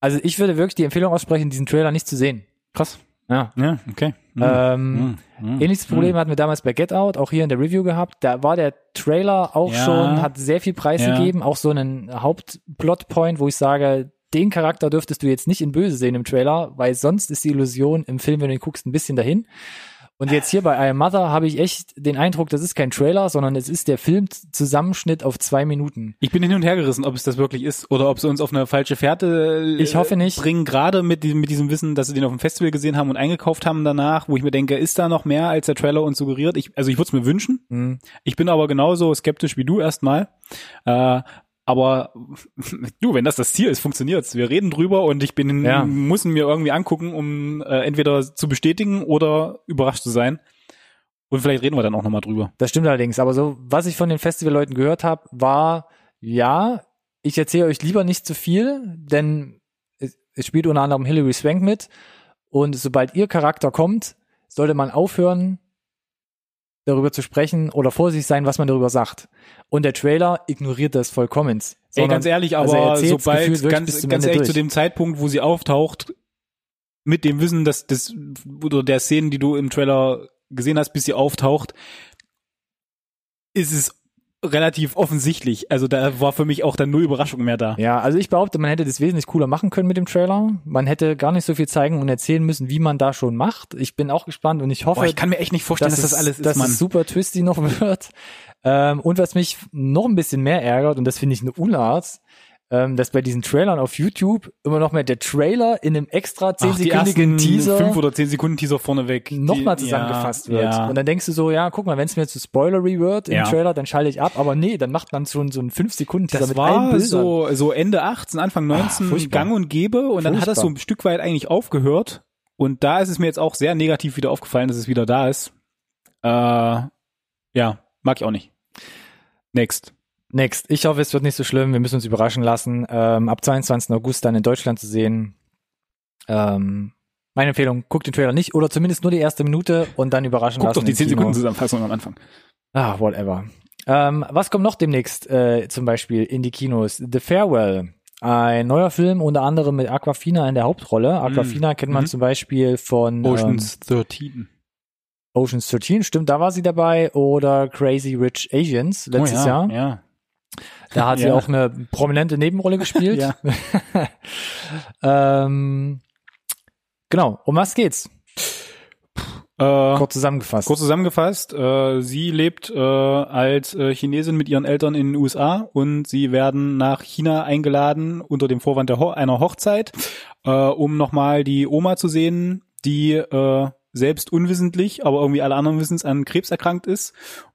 also ich würde wirklich die Empfehlung aussprechen, diesen Trailer nicht zu sehen. Krass. Ja. Ja, okay. Mhm. Ähm, Mhm. Ähnliches Problem hatten wir damals bei Get Out, auch hier in der Review gehabt. Da war der Trailer auch Ja. schon, hat sehr viel preisgegeben, auch so einen Hauptplotpoint, wo ich sage, den Charakter dürftest du jetzt nicht in Böse sehen im Trailer, weil sonst ist die Illusion im Film, wenn du ihn guckst, ein bisschen dahin. Und jetzt hier bei I Am Mother habe ich echt den Eindruck, das ist kein Trailer, sondern es ist der Filmzusammenschnitt auf zwei Minuten. Ich bin hin und her gerissen, ob es das wirklich ist oder ob sie uns auf eine falsche Fährte äh, Ich hoffe nicht. bringen, gerade mit diesem, mit diesem Wissen, dass sie den auf dem Festival gesehen haben und eingekauft haben danach, wo ich mir denke, ist da noch mehr, als der Trailer uns suggeriert? Ich, also ich würde es mir wünschen. Hm. Ich bin aber genauso skeptisch wie du erstmal. Äh, aber du, wenn das das Ziel ist, funktioniert's. Wir reden drüber und ich bin Ja. muss mir irgendwie angucken, um äh, entweder zu bestätigen oder überrascht zu sein. Und vielleicht reden wir dann auch nochmal drüber. Das stimmt allerdings. Aber so, was ich von den Festivalleuten gehört habe, war, ja, ich erzähle euch lieber nicht zu viel, denn es, es spielt unter anderem Hilary Swank mit. Und sobald ihr Charakter kommt, sollte man aufhören, darüber zu sprechen oder vorsichtig sein, was man darüber sagt. Und der Trailer ignoriert das vollkommen. Ey, ganz ehrlich, also er aber gefühlt sobald, wirklich ganz, ganz ehrlich, zu durch. dem Zeitpunkt, wo sie auftaucht, mit dem Wissen, dass das, oder der Szenen, die du im Trailer gesehen hast, bis sie auftaucht, ist es relativ offensichtlich. Also da war für mich auch dann null Überraschung mehr da. Ja, also ich behaupte, man hätte das wesentlich cooler machen können mit dem Trailer. Man hätte gar nicht so viel zeigen und erzählen müssen, wie man da schon macht. Ich bin auch gespannt und ich hoffe, Boah, ich kann mir echt nicht vorstellen, dass, dass das es- alles ist, dass Mann. es super twisty noch wird. Ähm, und was mich noch ein bisschen mehr ärgert, und das finde ich eine Unart, ähm, dass bei diesen Trailern auf YouTube immer noch mehr der Trailer in einem extra Ach, die zehnsekündigen ersten Teaser fünf oder zehn Sekunden Teaser vorneweg. nochmal zusammengefasst ja, wird. Ja. Und dann denkst du so, ja, guck mal, wenn es mir zu spoilery wird im Ja. Trailer, dann schalte ich ab. Aber nee, dann macht man schon so einen 5-Sekunden-Teaser Das mit allen war Bildern. so, so Ende 18, Anfang 19 furchtbar. gang und gäbe und dann hat das so Furchtbar. ein Stück weit eigentlich aufgehört und da ist es mir jetzt auch sehr negativ wieder aufgefallen, dass es wieder da ist. Äh, ja, mag ich auch nicht. Next. Next. Ich hoffe, es wird nicht so schlimm. Wir müssen uns überraschen lassen. Ähm, ab 22. August dann in Deutschland zu sehen. Ähm, meine Empfehlung, guckt den Trailer nicht oder zumindest nur die erste Minute und dann überraschen Guck lassen. doch die im 10 Kino. Sekunden Zusammenfassung am Anfang. Ah, whatever. Ähm, was kommt noch demnächst äh, zum Beispiel in die Kinos? The Farewell. Ein neuer Film, unter anderem mit Aquafina in der Hauptrolle. Aquafina kennt man Mhm. zum Beispiel von Oceans 13. Ähm, Oceans 13, stimmt, da war sie dabei. Oder Crazy Rich Asians letztes oh, ja, Jahr. Ja. Da hat sie Ja. auch eine prominente Nebenrolle gespielt. Ja. ähm, genau, um was geht's? Äh, Kurz zusammengefasst. Kurz zusammengefasst, äh, sie lebt äh, als äh, Chinesin mit ihren Eltern in den USA und sie werden nach China eingeladen unter dem Vorwand der Ho einer Hochzeit, äh, um nochmal die Oma zu sehen, die äh, selbst unwissentlich, aber irgendwie alle anderen wissen es, an Krebs erkrankt ist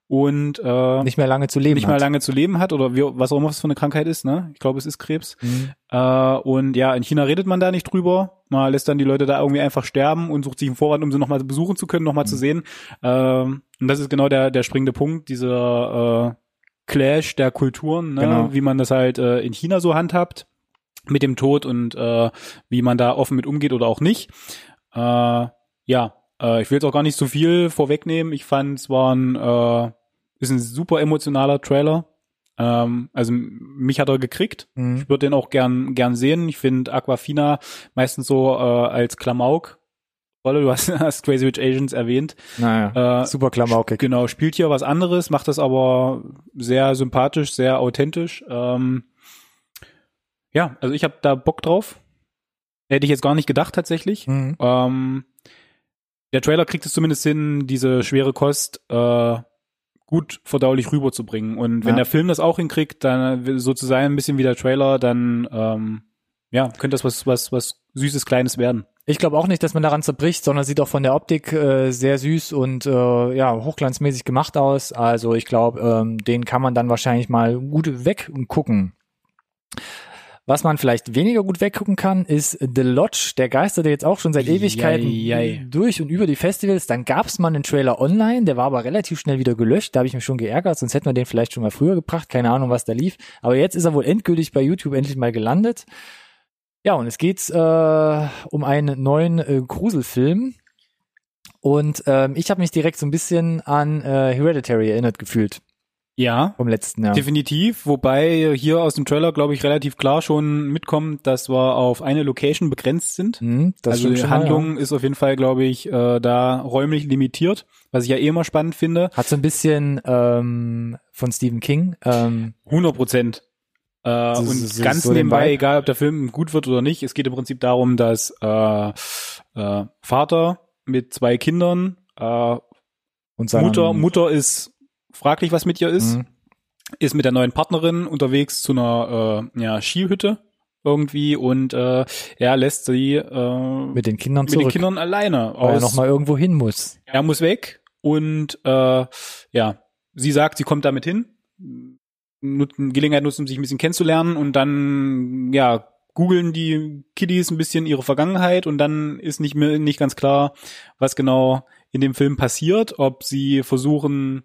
und äh, nicht mehr lange zu leben. nicht mehr hat. lange zu leben hat oder wie, was auch immer es für eine Krankheit ist, ne? Ich glaube, es ist Krebs. Mhm. Äh, und ja, in China redet man da nicht drüber. Man lässt dann die Leute da irgendwie einfach sterben und sucht sich einen Vorwand, um sie nochmal besuchen zu können, nochmal zu sehen. Ähm, und das ist genau der, der springende Punkt, dieser äh, Clash der Kulturen, ne? Genau. wie man das halt äh, in China so handhabt mit dem Tod und äh, wie man da offen mit umgeht oder auch nicht. Äh, ja, äh, ich will jetzt auch gar nicht so viel vorwegnehmen. Ich fand, es war ein, äh, ist ein super emotionaler Trailer. Ähm, also mich hat er gekriegt. Mhm. Ich würde den auch gern gern sehen. Ich finde Aquafina meistens so äh, als Klamauk. Rolle, du hast, hast Crazy Rich Asians erwähnt. Naja, Äh, super klamaukig. Genau, spielt hier was anderes, macht das aber sehr sympathisch, sehr authentisch. Ähm, ja, also ich habe da Bock drauf. Hätte ich jetzt gar nicht gedacht tatsächlich. Mhm. Ähm, der Trailer kriegt es zumindest hin, diese schwere Kost äh, gut verdaulich rüberzubringen. Und wenn Ja. der Film das auch hinkriegt, dann so zu sein, ein bisschen wie der Trailer, dann ähm, ja, könnte das was, was, was Süßes, Kleines werden. Ich glaube auch nicht, dass man daran zerbricht, sondern sieht auch von der Optik äh, sehr süß und äh, ja hochglanzmäßig gemacht aus. Also ich glaube, ähm, den kann man dann wahrscheinlich mal gut weggucken. Was man vielleicht weniger gut weggucken kann, ist The Lodge. Der geisterte jetzt auch schon seit Ewigkeiten Eieiei. durch und über die Festivals. Dann gab es mal einen Trailer online, der war aber relativ schnell wieder gelöscht. Da habe ich mich schon geärgert, sonst hätten wir den vielleicht schon mal früher gebracht. Keine Ahnung, was da lief. Aber jetzt ist er wohl endgültig bei YouTube endlich mal gelandet. Ja, und es geht äh, um einen neuen äh, Gruselfilm. Und ähm, ich habe mich direkt so ein bisschen an äh, Hereditary erinnert gefühlt Ja, vom letzten Jahr. Definitiv, wobei hier aus dem Trailer, glaube ich, relativ klar schon mitkommt, dass wir auf eine Location begrenzt sind. Hm, das also die Handlung ist auf jeden Fall, glaube ich, äh, da räumlich limitiert, was ich ja eh immer spannend finde. ja. Hat so ein bisschen ähm, von Stephen King. Ähm, 100 Prozent. Äh, und so- ganz so nebenbei, egal ob der Film gut wird oder nicht, es geht im Prinzip darum, dass äh, äh, Vater mit zwei Kindern Äh, Und Mutter, Mutter ist fraglich, was mit ihr ist. Mhm. Ist mit der neuen Partnerin unterwegs zu einer äh, ja, Skihütte irgendwie und äh, er lässt sie äh, mit den Kindern mit zurück, den Kindern alleine weil er aus. nochmal irgendwo hin muss. er muss weg und äh, ja, sie sagt, sie kommt damit hin. Nut Gelegenheit nutzen, sich ein bisschen kennenzulernen und dann ja googeln die Kiddies ein bisschen ihre Vergangenheit und dann ist nicht mehr nicht ganz klar, was genau in dem Film passiert, ob sie versuchen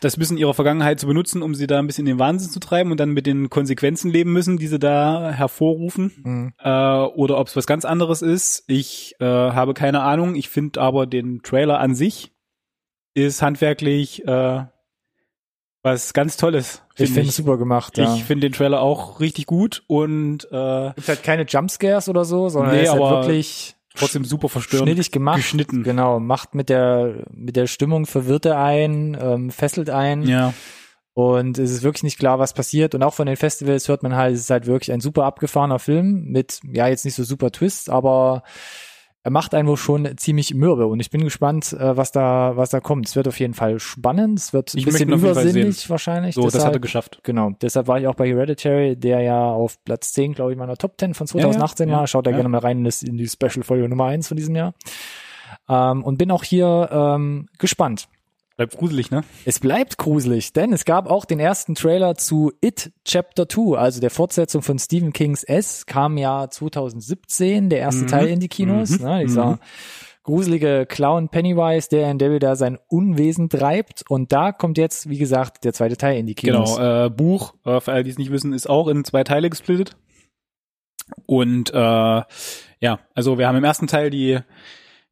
das Wissen ihrer Vergangenheit zu benutzen, um sie da ein bisschen in den Wahnsinn zu treiben und dann mit den Konsequenzen leben müssen, die sie da hervorrufen Mhm. äh, oder ob es was ganz anderes ist. Ich äh, habe keine Ahnung. Ich finde aber den Trailer an sich ist handwerklich äh, was ganz Tolles. Ich Find finde es super gemacht. Ja. Ich finde den Trailer auch richtig gut und äh, gibt halt keine Jumpscares oder so, sondern Nee, ist halt wirklich trotzdem super verstörend schnittig gemacht. geschnitten. Genau, macht mit der mit der Stimmung verwirrt er ein, ähm, fesselt ein Ja, und es ist wirklich nicht klar, was passiert. Und auch von den Festivals hört man halt, es ist halt wirklich ein super abgefahrener Film mit, ja, jetzt nicht so super Twists, aber er macht einen wohl schon ziemlich mürbe und ich bin gespannt, äh, was da, was da kommt. Es wird auf jeden Fall spannend, es wird ein Ich bisschen übersinnlich wahrscheinlich. so, das deshalb, hat er geschafft. Genau, deshalb war ich auch bei Hereditary, der ja auf Platz 10, glaube ich, meiner Top 10 von 2018 ja, war. Schaut da ja. gerne mal rein in, das, die Special-Folge Nummer 1 von diesem Jahr. Ähm, und bin auch hier ähm, gespannt. Bleibt gruselig, ne? Es bleibt gruselig, denn es gab auch den ersten Trailer zu It Chapter 2, also der Fortsetzung von Stephen Kings S, kam ja 2017, der erste Mhm. Teil in die Kinos, Mhm. ne, dieser Mhm. gruselige Clown Pennywise, der in Devil da sein Unwesen treibt und da kommt jetzt, wie gesagt, der zweite Teil in die Kinos. Genau, äh, Buch, äh, für alle, die es nicht wissen, ist auch in zwei Teile gesplittet. Und äh, ja, also wir haben im ersten Teil die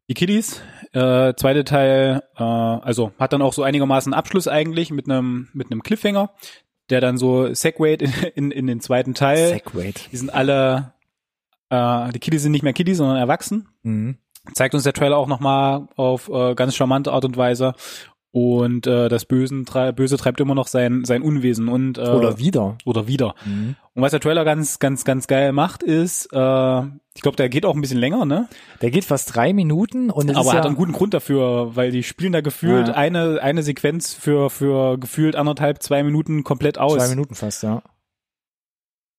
die Kiddies, äh, zweite Teil, äh, also hat dann auch so einigermaßen Abschluss eigentlich mit einem mit einem Cliffhanger, der dann so segwayt in, in, in den zweiten Teil. Segwayed. die sind alle, äh, die Kiddies sind nicht mehr Kiddies, sondern erwachsen. Mhm. Zeigt uns der Trailer auch nochmal auf äh, ganz charmante Art und Weise. Und äh, das Bösen, Böse treibt immer noch sein, sein Unwesen und äh, Oder wieder. oder wieder. Mhm. Und was der Trailer ganz, ganz, ganz geil macht, ist, äh, ich glaube, der geht auch ein bisschen länger, ne? Der geht fast drei Minuten und es Aber ist hat ja, einen guten Grund dafür, weil die spielen da gefühlt Ja. eine, eine Sequenz für, für gefühlt anderthalb, zwei Minuten komplett aus. zwei Minuten fast, ja.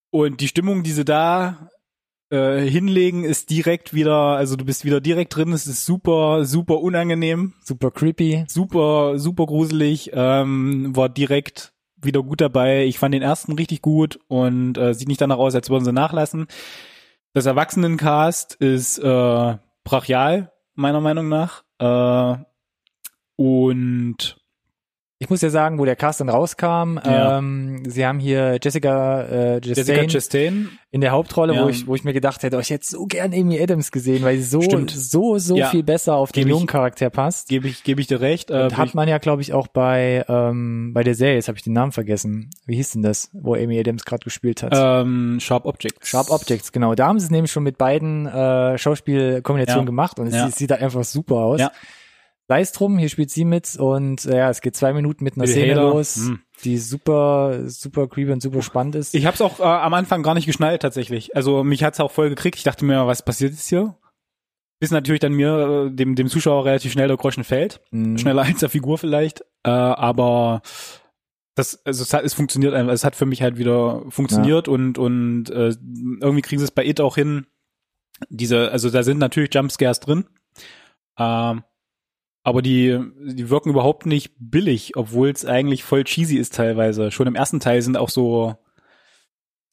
Und die Stimmung, die sie da äh, hinlegen, ist direkt wieder, also du bist wieder direkt drin, es ist super, super unangenehm, Super creepy. super, super gruselig, ähm, war direkt wieder gut dabei. Ich fand den ersten richtig gut und äh, sieht nicht danach aus, als würden sie nachlassen. Das Erwachsenencast ist äh, brachial, meiner Meinung nach. Äh, und Ich muss ja sagen, wo der Cast dann rauskam, Ja. ähm, sie haben hier Jessica, äh, Jessica Chastain Chastain, in der Hauptrolle, Ja. wo ich, wo ich mir gedacht hätte, oh, ich hätte so gern Amy Adams gesehen, weil sie so, Stimmt. so, so Ja. viel besser auf den jungen Charakter passt. gebe ich, gebe ich dir recht. Äh, Und hat man ja, glaube ich, auch bei, ähm, bei der Serie, jetzt habe ich den Namen vergessen. Wie hieß denn das, wo Amy Adams gerade gespielt hat? ähm, Sharp Objects. Sharp Objects, genau. Da haben sie es nämlich schon mit beiden äh, Schauspielkombinationen gemacht und es sieht da einfach super aus. Ja. Sei es drum, hier spielt sie mit und äh, ja, es geht zwei Minuten mit einer Bill Szene Hader, los, hm. die super, super creepy und super spannend ist. Ich habe es auch äh, am Anfang gar nicht geschnallt tatsächlich. Also mich hat's auch voll gekriegt. Ich dachte mir, was passiert jetzt hier? Bis natürlich dann mir, äh, dem, dem Zuschauer relativ schnell der Groschen fällt. Mhm. Schneller als der Figur vielleicht. Äh, aber das, also es, hat, es funktioniert einfach. Es hat für mich halt wieder funktioniert und, und äh, irgendwie kriegen sie es bei It auch hin. Diese, also da sind natürlich Jumpscares drin. Ähm, aber die, die wirken überhaupt nicht billig, obwohl es eigentlich voll cheesy ist teilweise. Schon im ersten Teil sind auch so,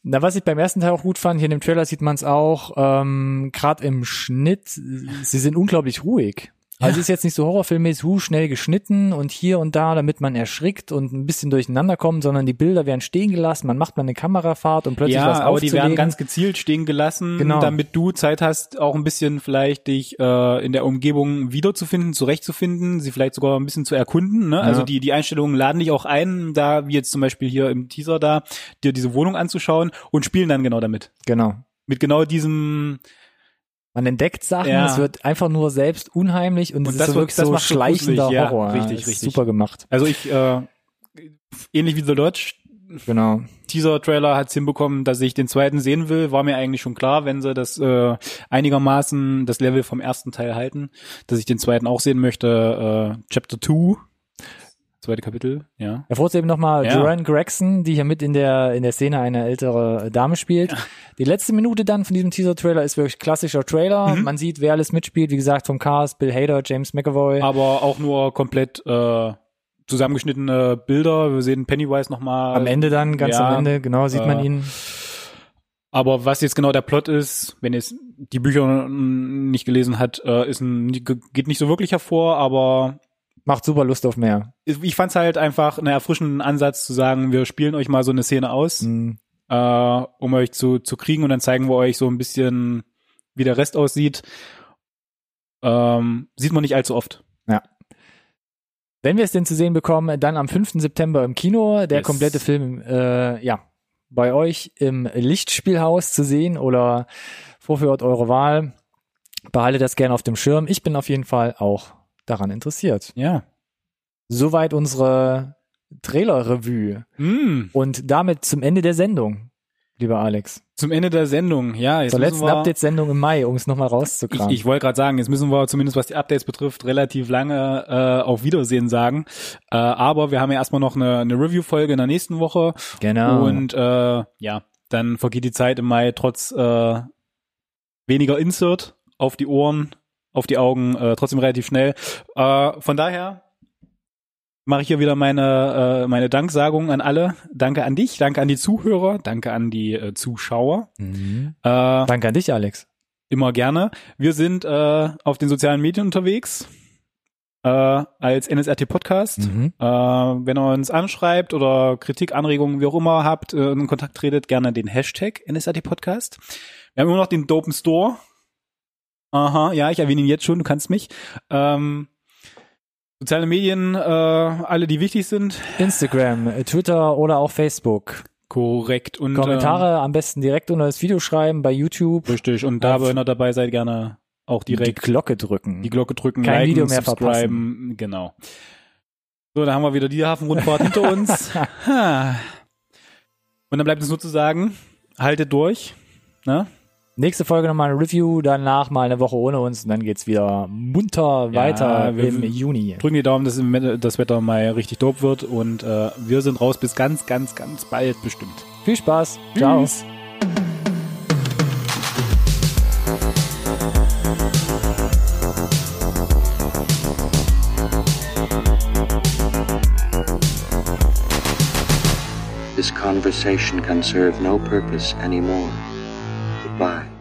Na, was ich beim ersten Teil auch gut fand, hier in dem Trailer sieht man es auch, ähm, gerade im Schnitt, sie sind unglaublich ruhig. Also es ist jetzt nicht so horrorfilmmäßig, hu, schnell geschnitten und hier und da, damit man erschrickt und ein bisschen durcheinander kommt, sondern die Bilder werden stehen gelassen, man macht mal eine Kamerafahrt und plötzlich ja, was aber die aufzulegen. werden ganz gezielt stehen gelassen, Genau. damit du Zeit hast, auch ein bisschen vielleicht dich äh, in der Umgebung wiederzufinden, zurechtzufinden, sie vielleicht sogar ein bisschen zu erkunden. Ne? Also Ja. die die Einstellungen laden dich auch ein, da wie jetzt zum Beispiel hier im Teaser da, dir diese Wohnung anzuschauen und spielen dann genau damit. Genau. Mit genau diesem Man entdeckt Sachen, Ja. es wird einfach nur selbst unheimlich und, Und es das ist so wirklich das so schleichender gruselig, ja, Horror. richtig, richtig. Super gemacht. Also ich, äh, ähnlich wie The Lodge, Genau. Teaser-Trailer hat's hinbekommen, dass ich den zweiten sehen will. War mir eigentlich schon klar, wenn sie das äh, einigermaßen das Level vom ersten Teil halten, dass ich den zweiten auch sehen möchte. Äh, Chapter 2, zweite Kapitel, ja. Hervorzuheben nochmal Ja. Joanne Gregson, die hier mit in der, in der Szene eine ältere Dame spielt. Die letzte Minute dann von diesem Teaser-Trailer ist wirklich klassischer Trailer. Mhm. Man sieht, wer alles mitspielt. Wie gesagt, vom Cast, Bill Hader, James McAvoy. Aber auch nur komplett äh, zusammengeschnittene Bilder. Wir sehen Pennywise nochmal. am Ende dann, ganz ja, am Ende, genau, sieht man äh, ihn. Aber was jetzt genau der Plot ist, wenn es die Bücher nicht gelesen hat, äh, ist ein, geht nicht so wirklich hervor, aber Macht super Lust auf mehr. ich fand's halt einfach einen erfrischenden Ansatz zu sagen, wir spielen euch mal so eine Szene aus, Mhm. äh, um euch zu, zu kriegen und dann zeigen wir euch so ein bisschen, wie der Rest aussieht. Ähm, sieht man nicht allzu oft. Wenn wir es denn zu sehen bekommen, dann am 5. September im Kino. Der Yes. komplette Film, äh, ja, bei euch im Lichtspielhaus zu sehen oder vorführt eure Wahl. Behaltet das gerne auf dem Schirm. Ich bin auf jeden Fall auch daran interessiert. Ja. Soweit unsere Trailer-Revue. Mm, Und damit zum Ende der Sendung, lieber Alex. zum Ende der Sendung, ja. Jetzt Zur letzten Update-Sendung im Mai, um es nochmal Ich, rauszukramen. ich wollte gerade sagen, jetzt müssen wir zumindest was die Updates betrifft relativ lange äh, auf Wiedersehen sagen. Äh, aber wir haben ja erstmal noch eine, eine Review-Folge in der nächsten Woche. genau. Und äh, ja, dann vergeht die Zeit im Mai trotz äh, weniger Insert auf die Ohren, auf die Augen, äh, trotzdem relativ schnell. Äh, von daher mache ich hier wieder meine, äh, meine Danksagung an alle. Danke an dich, danke an die Zuhörer, danke an die äh, Zuschauer. mhm. Äh, Danke an dich, Alex. Immer gerne. Wir sind äh, auf den sozialen Medien unterwegs äh, als NSRT Podcast. Mhm. Äh, wenn ihr uns anschreibt oder Kritik, Anregungen, wie auch immer habt, äh, in Kontakt tretet, gerne den Hashtag NSRT Podcast. Wir haben immer noch den Dopen Store. Aha, ja, ich erwähne ihn jetzt schon, du kannst mich. Ähm, soziale Medien, äh, alle, die wichtig sind. Instagram, äh, Twitter oder auch Facebook. Korrekt. Und Kommentare am besten direkt unter das Video schreiben bei YouTube. Ähm, richtig. Und da, wenn ihr dabei seid, gerne auch Die direkt Glocke drücken. die Glocke drücken, Kein liken, Video mehr subscriben, genau. So, dann haben wir wieder die Hafenrundfahrt hinter uns. Und dann bleibt es nur zu sagen, haltet durch. Ne? Nächste Folge nochmal eine Review, danach mal eine Woche ohne uns und dann geht's wieder munter Ja, weiter wir- im Juni. Drücken die Daumen, dass im das Wetter mal richtig dope wird und äh, wir sind raus bis ganz, ganz, ganz bald bestimmt. Viel Spaß. Ciao. Tschüss. This conversation can serve no purpose anymore. Bye.